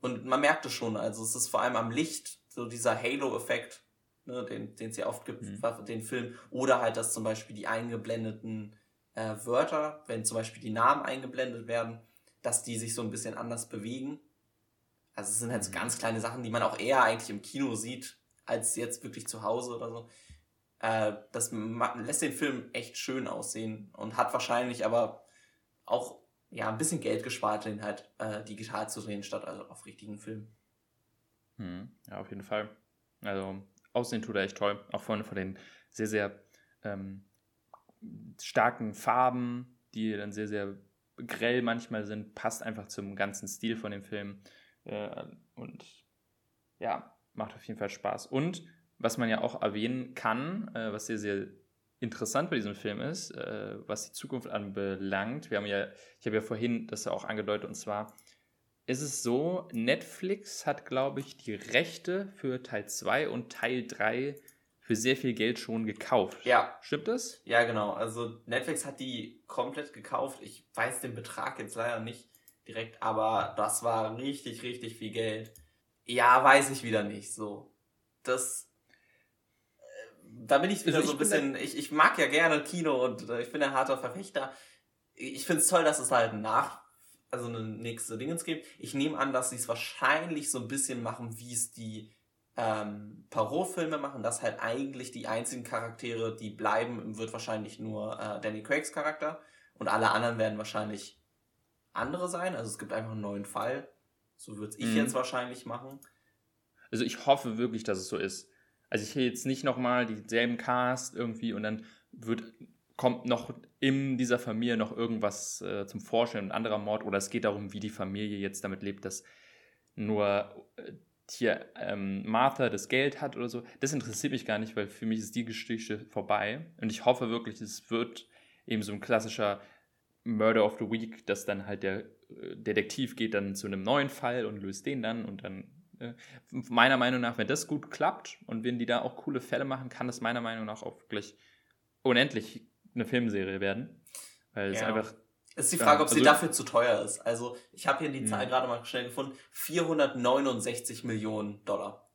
Und man merkt es schon, also es ist vor allem am Licht, so dieser Halo-Effekt, ne, den es ja oft gibt, mhm. den Film. Oder halt, dass zum Beispiel die eingeblendeten äh, Wörter, wenn zum Beispiel die Namen eingeblendet werden, dass die sich so ein bisschen anders bewegen. Also es sind halt so mhm. ganz kleine Sachen, die man auch eher eigentlich im Kino sieht, als jetzt wirklich zu Hause oder so. Äh, das lässt den Film echt schön aussehen und hat wahrscheinlich aber auch ja, ein bisschen Geld gespart, den halt äh, digital zu drehen, statt also auf richtigen Filmen. Hm, ja, auf jeden Fall. Also Aussehen tut er echt toll. Auch von, von den sehr, sehr ähm, starken Farben, die dann sehr, sehr grell manchmal sind, passt einfach zum ganzen Stil von dem Film. Äh, und ja, macht auf jeden Fall Spaß. Und was man ja auch erwähnen kann, äh, was sehr, sehr interessant bei diesem Film ist, äh, was die Zukunft anbelangt, wir haben ja, ich habe ja vorhin das auch angedeutet, und zwar ist es so, Netflix hat, glaube ich, die Rechte für Teil 2 und Teil 3 für sehr viel Geld schon gekauft. Ja. Stimmt das? Ja, genau. Also Netflix hat die komplett gekauft. Ich weiß den Betrag jetzt leider nicht direkt, aber das war richtig, richtig viel Geld. Ja, weiß ich wieder nicht. So. Das da bin ich wieder also ich so ein bisschen, ich, ich mag ja gerne Kino und äh, ich bin ein harter Verfechter. Ich finde es toll, dass es halt nach, also eine nächste Dingens gibt. Ich nehme an, dass sie es wahrscheinlich so ein bisschen machen, wie es die ähm, Parot-Filme machen, dass halt eigentlich die einzigen Charaktere, die bleiben, wird wahrscheinlich nur äh, Danny Craigs Charakter und alle anderen werden wahrscheinlich andere sein. Also es gibt einfach einen neuen Fall. So würde ich mhm. jetzt wahrscheinlich machen. Also ich hoffe wirklich, dass es so ist. Also ich jetzt nicht nochmal dieselben Cast irgendwie und dann wird, kommt noch in dieser Familie noch irgendwas äh, zum Vorstellen, ein anderer Mord oder es geht darum, wie die Familie jetzt damit lebt, dass nur äh, hier ähm, Martha das Geld hat oder so. Das interessiert mich gar nicht, weil für mich ist die Geschichte vorbei und ich hoffe wirklich, es wird eben so ein klassischer Murder of the Week, dass dann halt der äh, Detektiv geht dann zu einem neuen Fall und löst den dann und dann meiner Meinung nach, wenn das gut klappt und wenn die da auch coole Fälle machen, kann das meiner Meinung nach auch wirklich unendlich eine Filmserie werden. Weil es einfach. Es ist die Frage, ob also, sie dafür zu teuer ist. Also, ich habe hier die Zahl gerade mal schnell gefunden. 469 Millionen Dollar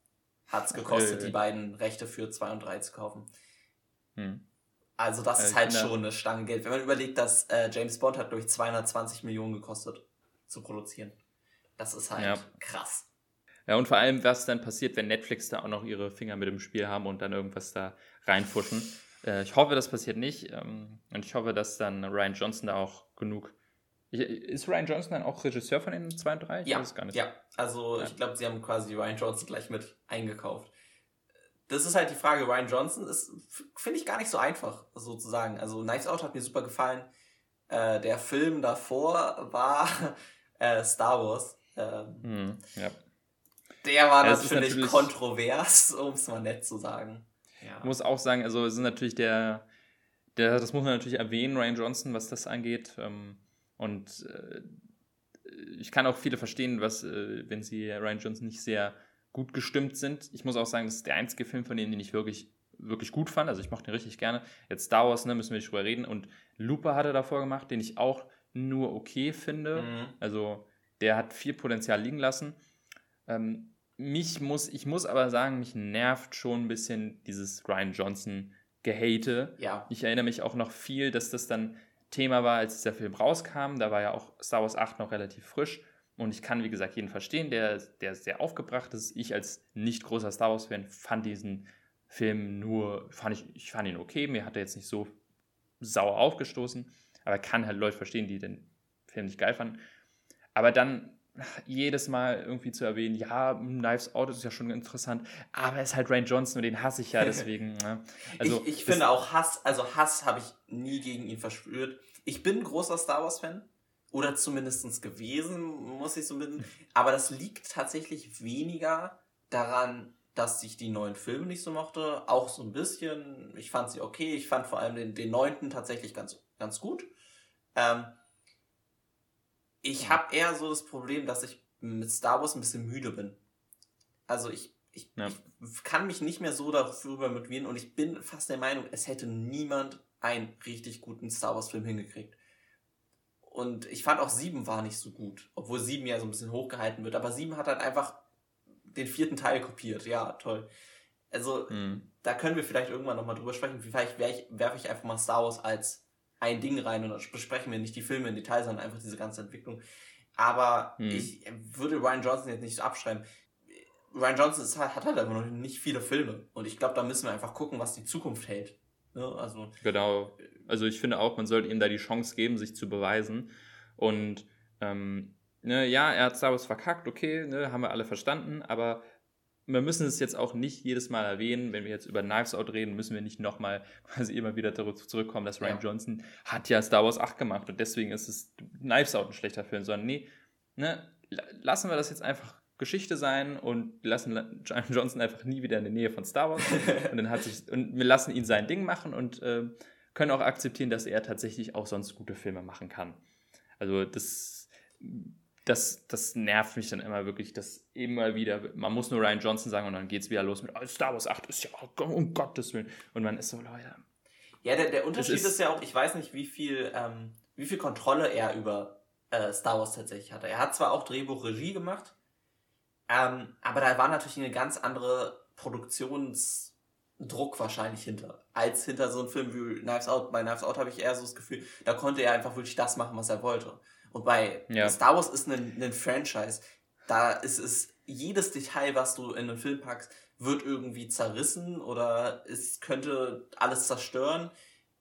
hat es gekostet, okay. die beiden Rechte für 2 und 3 zu kaufen. Hm. Also, das ist halt schon eine Stange Geld. Wenn man überlegt, dass äh, James Bond hat durch 220 Millionen gekostet zu produzieren. Das ist halt ja. krass. Ja, und vor allem, was dann passiert, wenn Netflix da auch noch ihre Finger mit im Spiel haben und dann irgendwas da reinfuschen. Äh, ich hoffe, das passiert nicht. Ähm, und ich hoffe, dass dann Ryan Johnson da auch genug. ist Ryan Johnson dann auch Regisseur von den zwei und drei? Ich ja, weiß gar nicht. ja. Also ja. ich glaube, sie haben quasi Ryan Johnson gleich mit eingekauft. Das ist halt die Frage. Ryan Johnson ist, finde ich, gar nicht so einfach, sozusagen. Also Knives Out hat mir super gefallen. Äh, der Film davor war äh, Star Wars. Ähm, mhm, ja. Der war ja, natürlich, natürlich, kontrovers, um es mal nett zu sagen. Ja. Ich muss auch sagen, also es ist natürlich der, der, das muss man natürlich erwähnen, Ryan Johnson, was das angeht. Ähm, und äh, ich kann auch viele verstehen, was, äh, wenn sie Ryan Johnson nicht sehr gut gestimmt sind. Ich muss auch sagen, das ist der einzige Film von denen, den ich wirklich, wirklich gut fand. Also ich mochte ihn richtig gerne. Jetzt Star Wars, ne, müssen wir nicht drüber reden. Und Looper hat er davor gemacht, den ich auch nur okay finde. Mhm. Also der hat viel Potenzial liegen lassen. Ähm, mich muss, ich muss aber sagen, mich nervt schon ein bisschen dieses Ryan Johnson Gehate. Ja. Ich erinnere mich auch noch viel, dass das dann Thema war, als der Film rauskam. Da war ja auch Star Wars 8 noch relativ frisch. Und ich kann, wie gesagt, jeden verstehen, der, der sehr aufgebracht ist. Ich als nicht großer Star Wars-Fan fand diesen Film nur, fand ich, ich fand ihn okay. Mir hat er jetzt nicht so sauer aufgestoßen. Aber kann halt Leute verstehen, die den Film nicht geil fanden. Aber dann jedes Mal irgendwie zu erwähnen, ja, Knives Out ist ja schon interessant, aber er ist halt Ryan Johnson und den hasse ich ja deswegen. Ne? Also, ich, ich finde auch Hass, also Hass habe ich nie gegen ihn verspürt. Ich bin ein großer Star Wars-Fan. Oder zumindest gewesen, muss ich so bitten. Aber das liegt tatsächlich weniger daran, dass ich die neuen Filme nicht so mochte. Auch so ein bisschen. Ich fand sie okay. Ich fand vor allem den, den neunten tatsächlich ganz, ganz gut. Ähm, ich habe eher so das Problem, dass ich mit Star Wars ein bisschen müde bin. Also ich, ich, ja. ich kann mich nicht mehr so darüber motivieren und ich bin fast der Meinung, es hätte niemand einen richtig guten Star Wars-Film hingekriegt. Und ich fand auch sieben war nicht so gut, obwohl sieben ja so ein bisschen hochgehalten wird. Aber sieben hat halt einfach den vierten Teil kopiert. Ja, toll. Also, mhm. da können wir vielleicht irgendwann nochmal drüber sprechen. Vielleicht werfe ich einfach mal Star Wars als ein Ding rein und dann besprechen wir nicht die Filme in Detail, sondern einfach diese ganze Entwicklung. Aber mhm. ich würde Ryan Johnson jetzt nicht so abschreiben. Ryan Johnson ist, hat halt einfach noch nicht viele Filme. Und ich glaube, da müssen wir einfach gucken, was die Zukunft hält. Ne, also, genau. Also ich finde auch, man sollte ihm da die Chance geben, sich zu beweisen. Und ähm, ne, ja, er hat Star Wars verkackt, okay, ne, haben wir alle verstanden, aber wir müssen es jetzt auch nicht jedes Mal erwähnen, wenn wir jetzt über Knives Out reden, müssen wir nicht nochmal quasi immer wieder zurückkommen, dass Ryan ja. Johnson hat ja Star Wars 8 gemacht und deswegen ist es Knives Out ein schlechter Film, sondern nee, ne, lassen wir das jetzt einfach Geschichte sein und lassen Ryan Johnson einfach nie wieder in der Nähe von Star Wars und dann hat sich und wir lassen ihn sein Ding machen und äh, können auch akzeptieren, dass er tatsächlich auch sonst gute Filme machen kann. Also das das, das nervt mich dann immer wirklich, dass immer wieder, man muss nur Ryan Johnson sagen und dann geht es wieder los mit oh, Star Wars 8 ist ja, um Gottes Willen. Und man ist so, Leute. Ja, der, der Unterschied ist, ist, ja auch, ich weiß nicht, wie viel, ähm, wie viel Kontrolle er über äh, Star Wars tatsächlich hatte. Er hat zwar auch Drehbuch Regie gemacht, ähm, aber da war natürlich eine ganz andere Produktionsdruck wahrscheinlich hinter, als hinter so einem Film wie Knives Out. Bei Knives Out habe ich eher so das Gefühl, da konnte er einfach wirklich das machen, was er wollte. Und bei ja. Star Wars ist ein, ein Franchise. Da ist es jedes Detail, was du in einen Film packst, wird irgendwie zerrissen oder es könnte alles zerstören.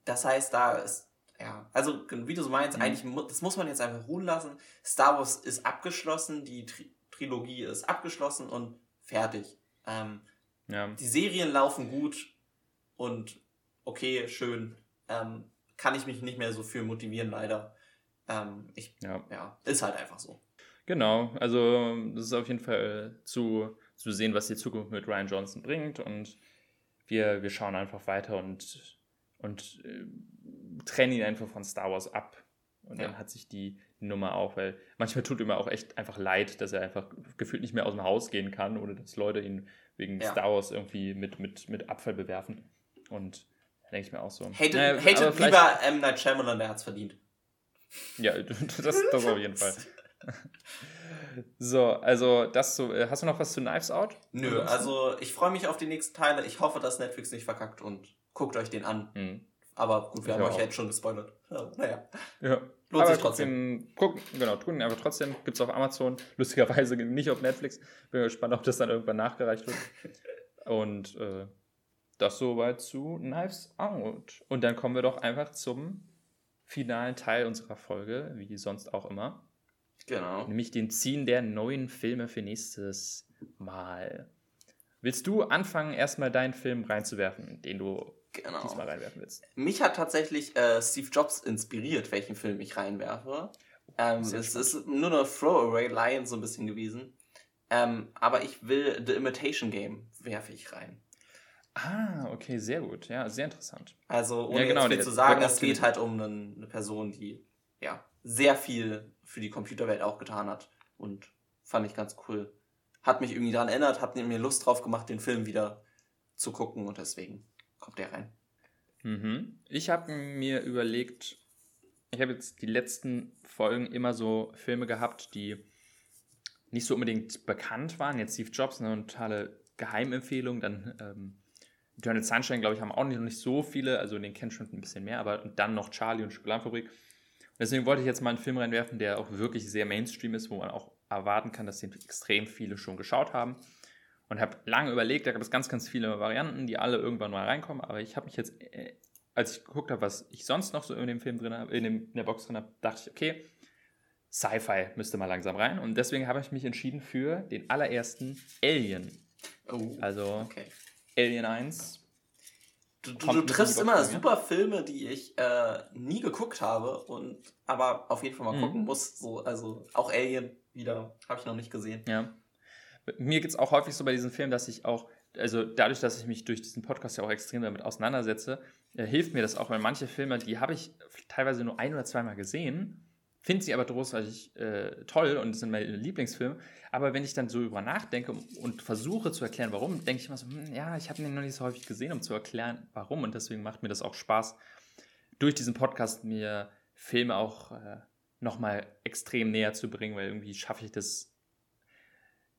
Das heißt, da ist, ja, also wie du so meinst, mhm. eigentlich, das muss man jetzt einfach ruhen lassen. Star Wars ist abgeschlossen, die Tri Trilogie ist abgeschlossen und fertig. Ähm, ja. Die Serien laufen gut und okay, schön. Ähm, kann ich mich nicht mehr so für motivieren, leider. Ähm, ich, ja. ja, ist halt einfach so. Genau, also das ist auf jeden Fall zu, zu sehen, was die Zukunft mit Ryan Johnson bringt und wir, wir schauen einfach weiter und, und äh, trennen ihn einfach von Star Wars ab. Und ja. dann hat sich die Nummer auch, weil manchmal tut ihm auch echt einfach leid, dass er einfach gefühlt nicht mehr aus dem Haus gehen kann oder dass Leute ihn wegen ja. Star Wars irgendwie mit, mit, mit Abfall bewerfen. Und denke ich mir auch so. Hatet, naja, lieber M. Night Shyamalan, der hat es verdient. Ja, das, das auf jeden Fall. So, also das so. Äh, hast du noch was zu Knives Out? Nö, also ich freue mich auf die nächsten Teile. Ich hoffe, dass Netflix nicht verkackt und guckt euch den an. Mhm. Aber gut, wir ich haben euch ja jetzt schon gespoilert. Ja, naja. Ja. Lohnt Aber sich trotzdem. Gucken, genau, tun ihn einfach trotzdem. Gibt es auf Amazon. Lustigerweise nicht auf Netflix. Bin gespannt, ob das dann irgendwann nachgereicht wird. und äh, das soweit zu Knives Out. Und dann kommen wir doch einfach zum finalen Teil unserer Folge, wie sonst auch immer. Genau. Nämlich den Ziehen der neuen Filme für nächstes Mal. Willst du anfangen, erstmal deinen Film reinzuwerfen, den du genau. diesmal reinwerfen willst? Mich hat tatsächlich äh, Steve Jobs inspiriert, welchen Film ich reinwerfe. Ähm, es ist nur eine Throwaway-Line so ein bisschen gewesen. Ähm, aber ich will The Imitation Game werfe ich rein. Ah, okay, sehr gut. Ja, sehr interessant. Also, ohne ja, genau, viel zu sagen, es geht halt um eine Person, die ja sehr viel für die Computerwelt auch getan hat. Und fand ich ganz cool. Hat mich irgendwie daran erinnert, hat mir Lust drauf gemacht, den Film wieder zu gucken und deswegen kommt der rein. Mhm. Ich habe mir überlegt, ich habe jetzt die letzten Folgen immer so Filme gehabt, die nicht so unbedingt bekannt waren. Jetzt Steve Jobs, eine totale Geheimempfehlung. Dann ähm, Eternal Sunshine, glaube ich, haben auch noch nicht so viele, also den kennt schon ein bisschen mehr, aber und dann noch Charlie und Schokoladenfabrik. Deswegen wollte ich jetzt mal einen Film reinwerfen, der auch wirklich sehr Mainstream ist, wo man auch erwarten kann, dass den extrem viele schon geschaut haben. Und habe lange überlegt, da gab es ganz, ganz viele Varianten, die alle irgendwann mal reinkommen, aber ich habe mich jetzt, äh, als ich geguckt habe, was ich sonst noch so in dem Film drin habe, in, in der Box drin habe, dachte ich, okay, Sci-Fi müsste mal langsam rein. Und deswegen habe ich mich entschieden für den allerersten Alien. Oh, also okay. Alien 1. Du, du, du triffst immer super Filme, die ich äh, nie geguckt habe und aber auf jeden Fall mal mhm. gucken muss. So, also auch Alien wieder, habe ich noch nicht gesehen. Ja. Mir geht es auch häufig so bei diesen Filmen, dass ich auch, also dadurch, dass ich mich durch diesen Podcast ja auch extrem damit auseinandersetze, äh, hilft mir das auch, weil manche Filme, die habe ich teilweise nur ein oder zweimal gesehen finde sie aber großartig äh, toll und sind meine Lieblingsfilme. Aber wenn ich dann so über nachdenke und versuche zu erklären, warum, denke ich immer so, hm, ja, ich habe ihn noch nicht so häufig gesehen, um zu erklären, warum. Und deswegen macht mir das auch Spaß, durch diesen Podcast mir Filme auch äh, nochmal extrem näher zu bringen, weil irgendwie schaffe ich das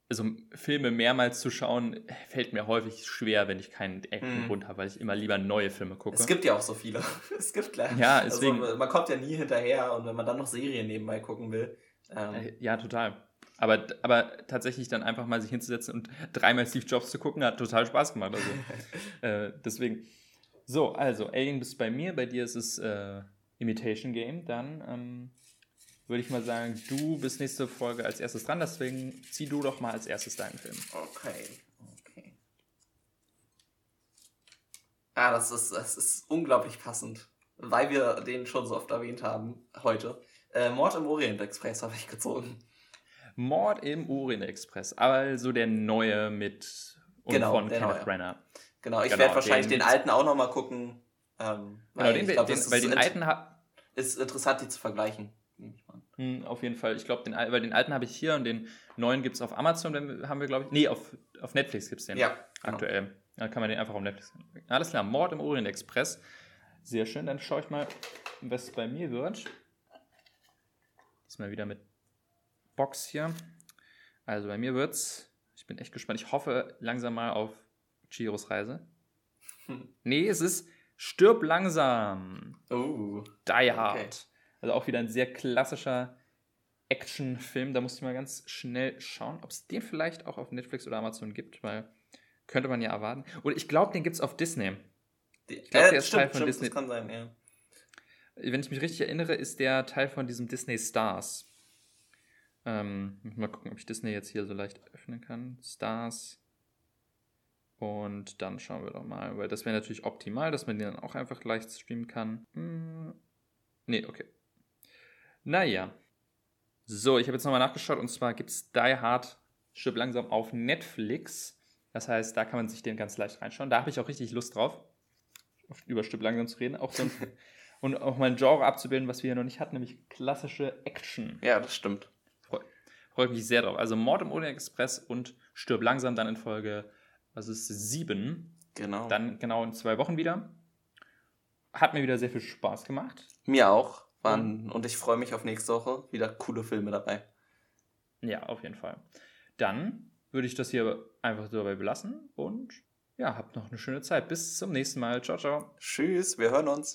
also Filme mehrmals zu schauen, fällt mir häufig schwer, wenn ich keinen echten Mhm. Grund habe, weil ich immer lieber neue Filme gucke. Es gibt ja auch so viele. Es gibt klar. Ja, deswegen- Also, man kommt ja nie hinterher und wenn man dann noch Serien nebenbei gucken will. Ähm, Äh, Ja, total. Aber, aber tatsächlich dann einfach mal sich hinzusetzen und dreimal Steve Jobs zu gucken, hat total Spaß gemacht. Also, äh, deswegen. So, also, Alien bist bei mir, bei dir ist es äh, Imitation Game. Dann ähm, würde ich mal sagen, du bist nächste Folge als erstes dran, deswegen zieh du doch mal als erstes deinen Film. Okay, okay. Ah, das ist, das ist unglaublich passend, weil wir den schon so oft erwähnt haben heute. Äh, Mord im Orient Express habe ich gezogen. Mord im Orient Express, also der neue mit und Genau, von Kenneth neue. Branagh. Genau, ich Genau, werde wahrscheinlich den den, alten auch nochmal gucken. Ähm, Genau, den, ich glaub, den, weil den alten ist interessant, die zu vergleichen. Hm, auf jeden Fall. Ich glaube, den, weil den alten habe ich hier und den neuen gibt es auf Amazon, den haben wir, glaube ich. Nee, auf, auf Netflix gibt es den Ja, genau. aktuell. Da kann man den einfach auf Netflix. Alles klar, Mord im Orient Express. Sehr schön, dann schaue ich mal, was bei mir wird. Diesmal wieder mit Box hier. Also bei mir wird's. Ich bin echt gespannt. Ich hoffe langsam mal auf Chiros Reise. Hm. Nee, es ist Stirb langsam. Oh, Die Hard. Also auch wieder ein sehr klassischer Actionfilm. Da musste ich mal ganz schnell schauen, ob es den vielleicht auch auf Netflix oder Amazon gibt, weil könnte man ja erwarten. Oder ich glaube, den gibt es auf Disney. ich glaub, der ist Teil von stimmt, Disney. Das kann sein, ja. Wenn ich mich richtig erinnere, ist der Teil von diesem Disney Stars. Ähm, mal gucken, ob ich Disney jetzt hier so leicht öffnen kann. Stars. Und dann schauen wir doch mal, weil das wäre natürlich optimal, dass man den dann auch einfach leicht streamen kann. Hm, nee, okay. Naja. So, ich habe jetzt nochmal nachgeschaut und zwar gibt es Die Hard Stirb langsam auf Netflix. Das heißt, da kann man sich den ganz leicht reinschauen. Da habe ich auch richtig Lust drauf, auf- über Stirb langsam zu reden. Auch so ein, und auch mal ein Genre abzubilden, was wir ja noch nicht hatten, nämlich klassische Action. Ja, das stimmt. Freue mich sehr drauf. Also Mord im Orient Express und Stirb langsam dann in Folge, was ist, sieben. Genau. Dann genau in zwei Wochen wieder. Hat mir wieder sehr viel Spaß gemacht. Mir auch. Waren, und ich freue mich auf nächste Woche. Wieder coole Filme dabei. Ja, auf jeden Fall. Dann würde ich das hier einfach dabei belassen und ja, habt noch eine schöne Zeit. Bis zum nächsten Mal. Ciao, ciao. Tschüss, wir hören uns.